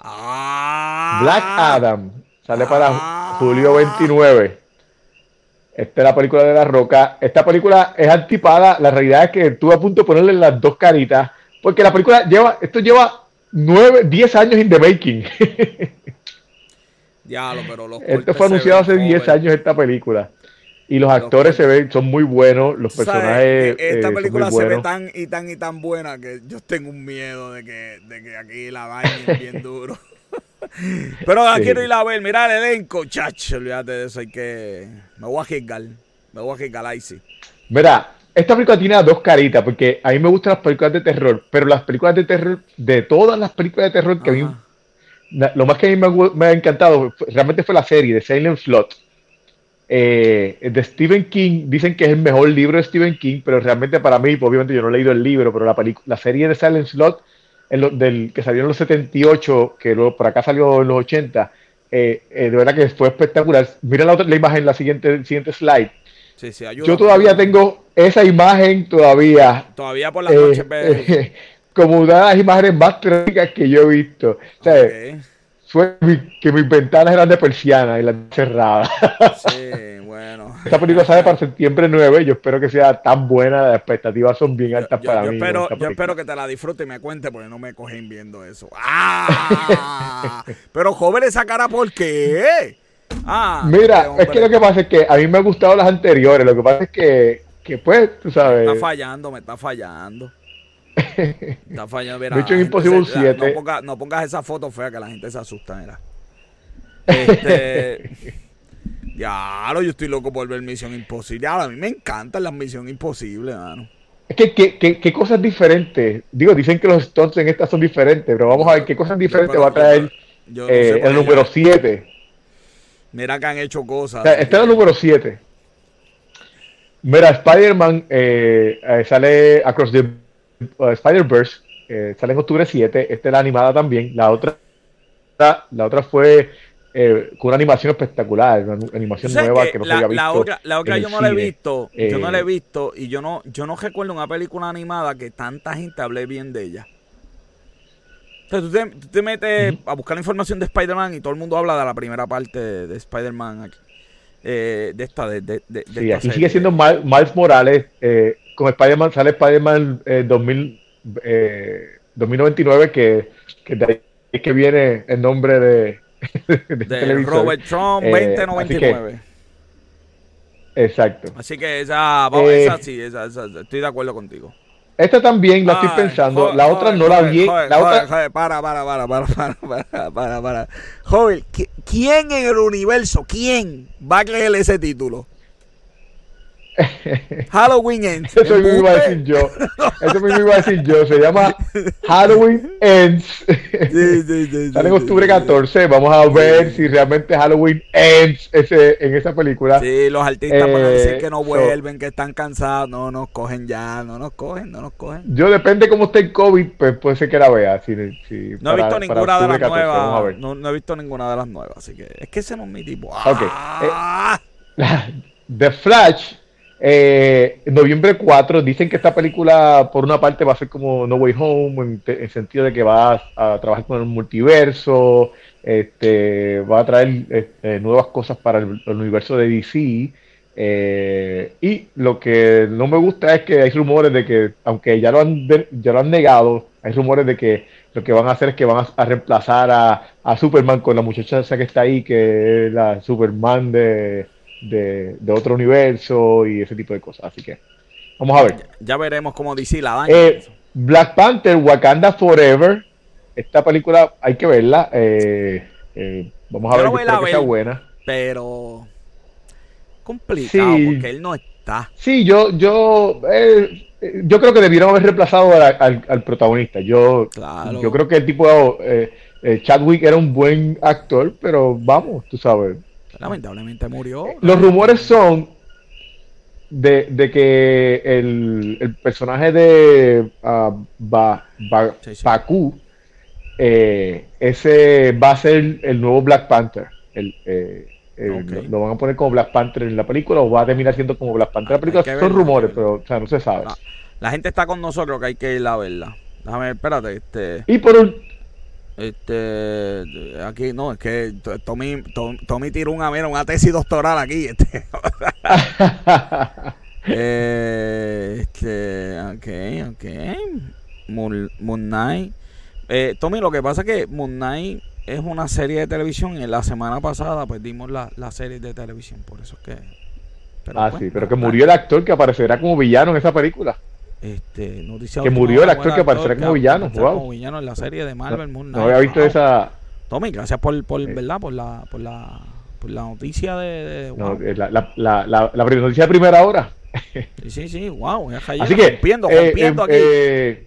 [SPEAKER 2] Ah, Black Adam sale para ah. julio 29. Esta es la película de La Roca. Esta película es antipada. La realidad es que estuve a punto de ponerle las dos caritas. Porque la película lleva, esto lleva 9, 10 años in the making.
[SPEAKER 1] pero
[SPEAKER 2] Esto fue anunciado hace 10 años esta película. Y los actores se ven, son muy buenos, los personajes.
[SPEAKER 1] Esta eh, película se ve tan y tan y tan buena que yo tengo un miedo de que, de que aquí la vayan bien duro. Pero aquí quiero ir a ver, mira el elenco, chacho, olvídate de eso, hay que. Me voy a jigar, me voy a jigar ahí sí.
[SPEAKER 2] Mira, esta película tiene dos caritas, porque a mí me gustan las películas de terror, pero las películas de terror, de todas las películas de terror que a mí lo más que a mí me, ha encantado realmente fue la serie de Silent Slot. Eh, de Stephen King, dicen que es el mejor libro de Stephen King, pero realmente para mí, obviamente yo no he leído el libro, pero la, la serie de Silent Slot, del, que salió en los 78, que luego por acá salió en los 80, eh, eh, de verdad que fue espectacular. Mira la, otra, la imagen, la siguiente, siguiente slide. yo todavía tengo esa imagen todavía.
[SPEAKER 1] Todavía por las noches
[SPEAKER 2] como una de las imágenes más trágicas que yo he visto. O sea, fue que mis ventanas eran de persiana y las cerradas.
[SPEAKER 1] Sí, bueno.
[SPEAKER 2] Esta película sale para septiembre 9. Yo espero que sea tan buena. Las expectativas son bien altas para
[SPEAKER 1] yo
[SPEAKER 2] mí.
[SPEAKER 1] Espero, yo espero que te la disfrutes y me cuentes porque no me cogen viendo eso. ¡Ah! Pero joven, esa cara, ¿por qué?
[SPEAKER 2] Ah, Mira, es que lo que pasa es que a mí me han gustado las anteriores. Lo que pasa es que, que pues, tú sabes.
[SPEAKER 1] Me está fallando, me está fallando. Está fallando,
[SPEAKER 2] verá, Impossible 7.
[SPEAKER 1] No, pongas, esa foto fea que la gente se asusta, mira. Este. lo yo estoy loco por ver Misión Imposible. a mí me encantan las Misión Imposibles, mano.
[SPEAKER 2] Es que, ¿qué, cosas diferentes? Digo, dicen que los stunts en estas son diferentes, pero vamos a ver qué cosas diferentes va a traer eh, el número 7.
[SPEAKER 1] Mira que han hecho cosas.
[SPEAKER 2] este es el número 7. Mira, Spider-Man eh, eh, sale Across the uh, Spider-Verse, eh, sale en octubre 7, esta es la animada también, la otra, la, otra fue eh, con una animación espectacular, una animación nueva que, no se había visto.
[SPEAKER 1] La otra, la otra yo no la he visto, yo no la he eh, visto y yo no, yo no recuerdo una película animada que tanta gente hable bien de ella. tú te, metes a buscar la información de Spider-Man y todo el mundo habla de la primera parte de, Spider-Man de esta, de, de, de
[SPEAKER 2] sí, aquí sigue siendo Miles Morales, eh, con Spider-Man sale Spider-Man eh, 2000, eh, 2099, que, que de ahí es que viene el nombre de,
[SPEAKER 1] de, Robert Trump 2099. Eh,
[SPEAKER 2] exacto.
[SPEAKER 1] Así que esa, vamos, esa eh, sí, esa, estoy de acuerdo contigo.
[SPEAKER 2] Esta también la estoy pensando. la otra no la vi. La
[SPEAKER 1] otra... para, para, para, para, para, para, para, Joven, ¿quién en el universo, quién va a creer ese título? Halloween Ends.
[SPEAKER 2] Eso mismo iba a decir yo. Eso mismo iba a decir yo. Se llama Halloween Ends. Sí, sí, sí, Sale en octubre 14. Vamos a ver si realmente Halloween Ends ese, en esa película.
[SPEAKER 1] Sí, los artistas van a decir que no eh, vuelven, que están cansados. No nos cogen ya. No nos cogen, no nos cogen.
[SPEAKER 2] Yo depende cómo esté el COVID, pues puede ser que la vea. Si,
[SPEAKER 1] no he visto ninguna de las nuevas. No, no, he visto ninguna de las nuevas. Así que es que ese no es mi tipo.
[SPEAKER 2] ¡Ah! The Flash eh, noviembre 4 dicen que esta película por una parte va a ser como No Way Home en, el sentido de que va a, trabajar con el multiverso, este, va a traer este, nuevas cosas para el, universo de DC. Eh, y lo que no me gusta es que hay rumores de que, aunque ya lo han, ya lo han negado, hay rumores de que lo que van a hacer es que van a, reemplazar a, Superman con la muchacha que está ahí, que es la Superman de, de, otro universo y ese tipo de cosas. Así que vamos a ver.
[SPEAKER 1] Ya, veremos cómo DC la
[SPEAKER 2] daña. Eh, Black Panther, Wakanda Forever. Esta película hay que verla. Eh, eh, vamos a ver, que sea buena.
[SPEAKER 1] Pero complicado porque él no está.
[SPEAKER 2] Sí, yo, yo, yo creo que debieron haber reemplazado al, protagonista. Yo, yo creo que el tipo Chadwick era un buen actor, pero vamos, tú sabes,
[SPEAKER 1] Lamentablemente murió.
[SPEAKER 2] Los rumores son de, que el, personaje de uh, Baku, eh, ese va a ser el nuevo Black Panther. El, eh, lo, van a poner como Black Panther en la película o va a terminar siendo como Black Panther. la película son rumores, pero no se sabe.
[SPEAKER 1] La gente está con nosotros que hay que ir a verla. Déjame, espérate. Este...
[SPEAKER 2] Y por, un,
[SPEAKER 1] este, aquí no, es que Tommy, Tommy tiró una, mira, una tesis doctoral aquí. Este, eh, este ok, ok. Moon, Knight. Eh, Tommy, lo que pasa es que Moon Knight es una serie de televisión y en la semana pasada pues dimos la, la serie de televisión, por eso es que...
[SPEAKER 2] ah, sí, pero que murió el actor que aparecerá como villano en esa película.
[SPEAKER 1] Este,
[SPEAKER 2] que murió el actor que aparecerá como villano.
[SPEAKER 1] Como villano en la serie de Marvel
[SPEAKER 2] no, No había visto esa.
[SPEAKER 1] Tommy, gracias por, por, ¿verdad? por, la, por, la, por la noticia de.
[SPEAKER 2] de la, la, la, la, la, noticia de primera hora.
[SPEAKER 1] sí, sí, sí, wow.
[SPEAKER 2] Así que, rompiendo, eh, rompiendo eh, aquí. Eh,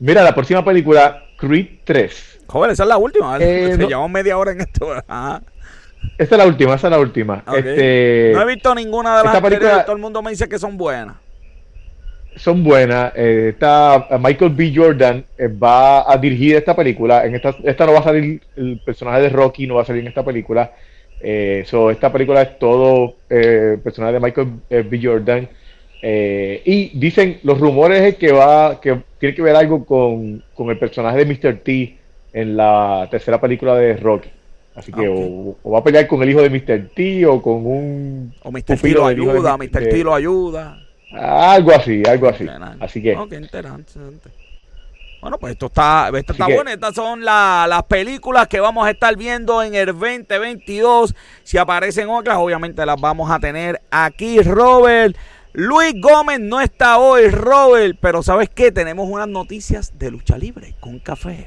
[SPEAKER 2] mira, la próxima película, Creed 3.
[SPEAKER 1] Joder, esa es la última. Eh, Se llevamos media hora en esto.
[SPEAKER 2] Esta es la última, esa es la última. Este,
[SPEAKER 1] no he visto ninguna de las películas. Todo el mundo me dice que son buenas
[SPEAKER 2] son buenas. Eh, está Michael B. Jordan eh, va a dirigir esta película. En esta, esta no va a salir el personaje de Rocky, no va a salir en esta película. Eh, esta película es todo eh, personaje de Michael B. Jordan. y dicen los rumores es que va que tiene que ver algo con, el personaje de Mr. T en la tercera película de Rocky. Así que o, va a pelear con el hijo de Mr. T o con un.
[SPEAKER 1] O Mr. T lo ayuda, Mr. T lo ayuda.
[SPEAKER 2] Algo así, algo así. Así que.
[SPEAKER 1] interesante. Bueno, pues esto está, esto está bueno. Estas son las películas que vamos a estar viendo en el 2022. Si aparecen otras, obviamente las vamos a tener aquí, Robert. Luis Gómez no está hoy, Robert, pero ¿sabes qué? Tenemos unas noticias de lucha libre con café.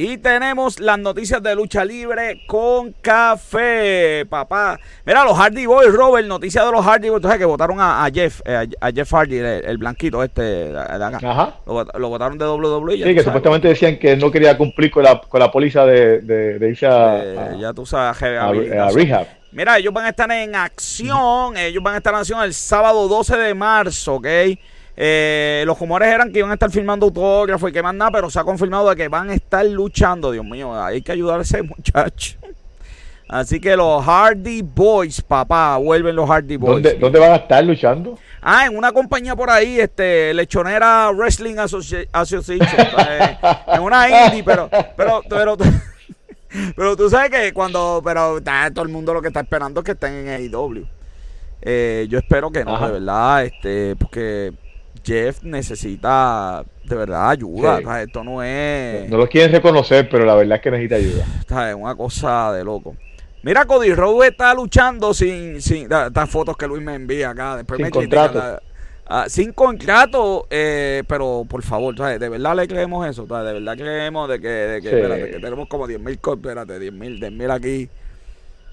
[SPEAKER 1] Y tenemos las noticias de lucha libre con café, papá. Mira, los Hardy Boys, Robert, noticias de los Hardy Boys. Entonces, que votaron a, Jeff, eh, a, Jeff Hardy, el, blanquito este de acá. Ajá. Lo, votaron de WWE.
[SPEAKER 2] Sí, que supuestamente decían que no quería cumplir con la, con la póliza de, de, irse a,
[SPEAKER 1] Ya tú sabes, a, rehab. Mira, ellos van a estar en acción. Ellos van a estar en acción el sábado 12 de marzo, ¿ok? Eh, los rumores eran que iban a estar filmando autógrafos y que más nada, pero se ha confirmado de que van a estar luchando. Dios mío, hay que ayudar a ese muchacho. Así que los Hardy Boys, papá, vuelven los Hardy
[SPEAKER 2] Boys. ¿Dónde, van a estar luchando?
[SPEAKER 1] Ah, en una compañía por ahí, este, Lechonera Wrestling Association. Eh, en una indie, pero, pero, pero, pero tú sabes que cuando, pero todo el mundo lo que está esperando es que estén en AEW. Eh, yo espero que no, de verdad, este, porque Jeff necesita de verdad ayuda. esto no es.
[SPEAKER 2] No, lo quieren reconocer, pero la verdad es que necesita ayuda.
[SPEAKER 1] Es una cosa de loco. Mira, Cody Rhodes está luchando sin, sin estas fotos que Luis me envía acá. Después
[SPEAKER 2] sin
[SPEAKER 1] me
[SPEAKER 2] contrato.
[SPEAKER 1] Ah, sin contrato, eh, pero por favor, ¿sabes? de verdad le creemos eso, de verdad creemos de que, de que, espérate, que tenemos como 10 mil, espérate, 10 mil, 10 mil aquí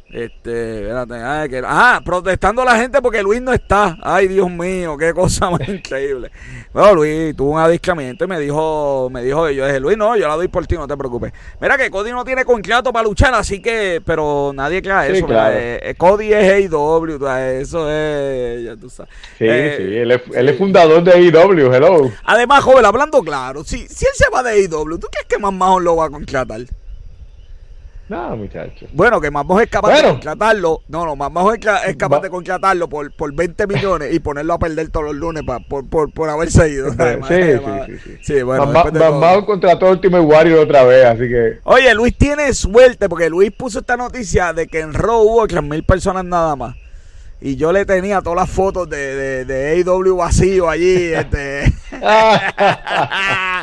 [SPEAKER 1] este, espérate, ay, que, ah, protestando a la gente porque Luis no está. Ay, Dios mío, qué cosa más increíble. Bueno, Luis tuvo un adiscamiento y me dijo, me dijo, yo dije, Luis, no, yo la doy por ti, no te preocupes. Mira que Cody no tiene contrato para luchar, así que, pero nadie crea eso. Eh, eh, Cody es AEW, eso es, ya tú sabes.
[SPEAKER 2] Sí, eh, sí, él es, él es, fundador de AEW, hello.
[SPEAKER 1] Además, joven, hablando claro, si, si él se va de AEW, ¿tú crees que más lo va a contratar?
[SPEAKER 2] No, muchachos.
[SPEAKER 1] Bueno, que más es capaz de contratarlo. No, no, más es, capaz de contratarlo por, por 20 millones y ponerlo a perder todos los lunes por, por, por haberse ido.
[SPEAKER 2] Sí, sí, sí, sí, bueno. Más contrató Ultimate Warrior otra vez, así que.
[SPEAKER 1] Oye, Luis tiene suerte porque Luis puso esta noticia de que en Raw hubo 3.000 personas nada más y yo le tenía todas las fotos de, de, de AW vacío allí. Este.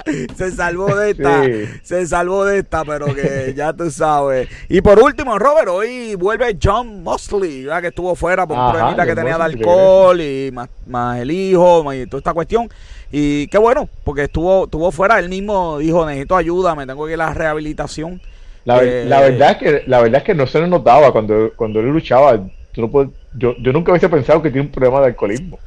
[SPEAKER 1] se salvó de esta, se salvó de esta, pero que ya tú sabes. Y por último, Robert, hoy vuelve John Mosley, que estuvo fuera por un problemita que tenía de alcohol y más, más el hijo y toda esta cuestión. Y qué bueno, porque estuvo, estuvo fuera, él mismo dijo, necesito ayuda, me tengo que ir a la rehabilitación.
[SPEAKER 2] La, eh, verdad es que la verdad es que no se le notaba cuando, cuando él luchaba no yo, yo nunca hubiese pensado que tiene un problema de alcoholismo.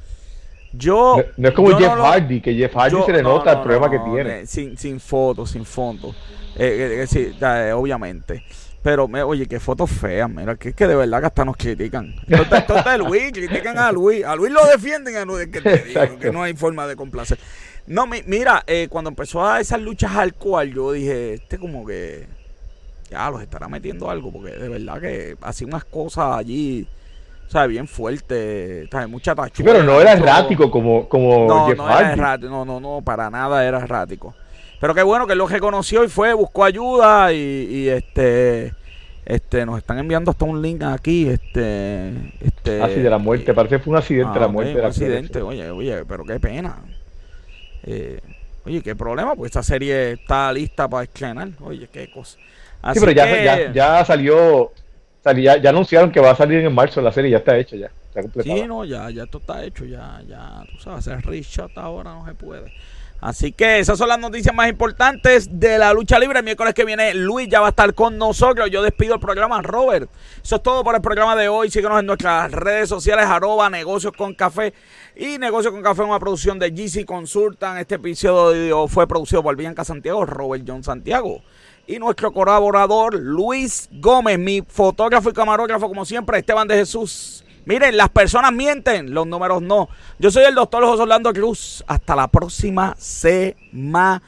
[SPEAKER 1] Yo,
[SPEAKER 2] no, es como Jeff Hardy, que Jeff Hardy se le nota el problema que tiene.
[SPEAKER 1] Eh, sin, sin fotos, sin fondo. Eh, eh, sí, obviamente. Pero, me, oye, qué fotos feas, mira, que es que de verdad que hasta nos critican. Esto, está Luis, critican a Luis. A Luis lo defienden, a Luis, que, te que no hay forma de complacer. No, mira, cuando empezó a esas luchas al cual, yo dije, este como que ya los estará metiendo algo, porque de verdad que hacía unas cosas allí, sea, bien fuerte, hay mucha tachuela.
[SPEAKER 2] pero no era errático como, como
[SPEAKER 1] no, no Era errático, no, no, no, para nada era errático. Pero qué bueno que él lo reconoció y fue, buscó ayuda y, este este nos están enviando hasta un link aquí este este
[SPEAKER 2] así ah, de la muerte parece que fue un accidente de la ah, muerte un
[SPEAKER 1] accidente oye oye pero qué pena eh, oye qué problema pues esta serie está lista para estrenar oye qué cosa
[SPEAKER 2] sí, pero ya, ya, salió, ya, ya, anunciaron que va a salir en marzo la serie, ya está hecho ya.
[SPEAKER 1] sí, no, ya, ya esto está hecho, ya, ya, tú sabes, hacer Richard ahora no se puede. Así que esas son las noticias más importantes de la lucha libre. El miércoles que viene Luis ya va a estar con nosotros. Yo despido el programa, Robert. Eso es todo por el programa de hoy. Síguenos en nuestras redes sociales, arroba negocios con café. Y Negocios con Café, una producción de GC Consultan. Este episodio fue producido por Bianca Santiago, Robert John Santiago y nuestro colaborador Luis Gómez, mi fotógrafo y camarógrafo, como siempre, Esteban de Jesús. Miren, las personas mienten, los números no. Yo soy el doctor José Orlando Cruz. Hasta la próxima semana.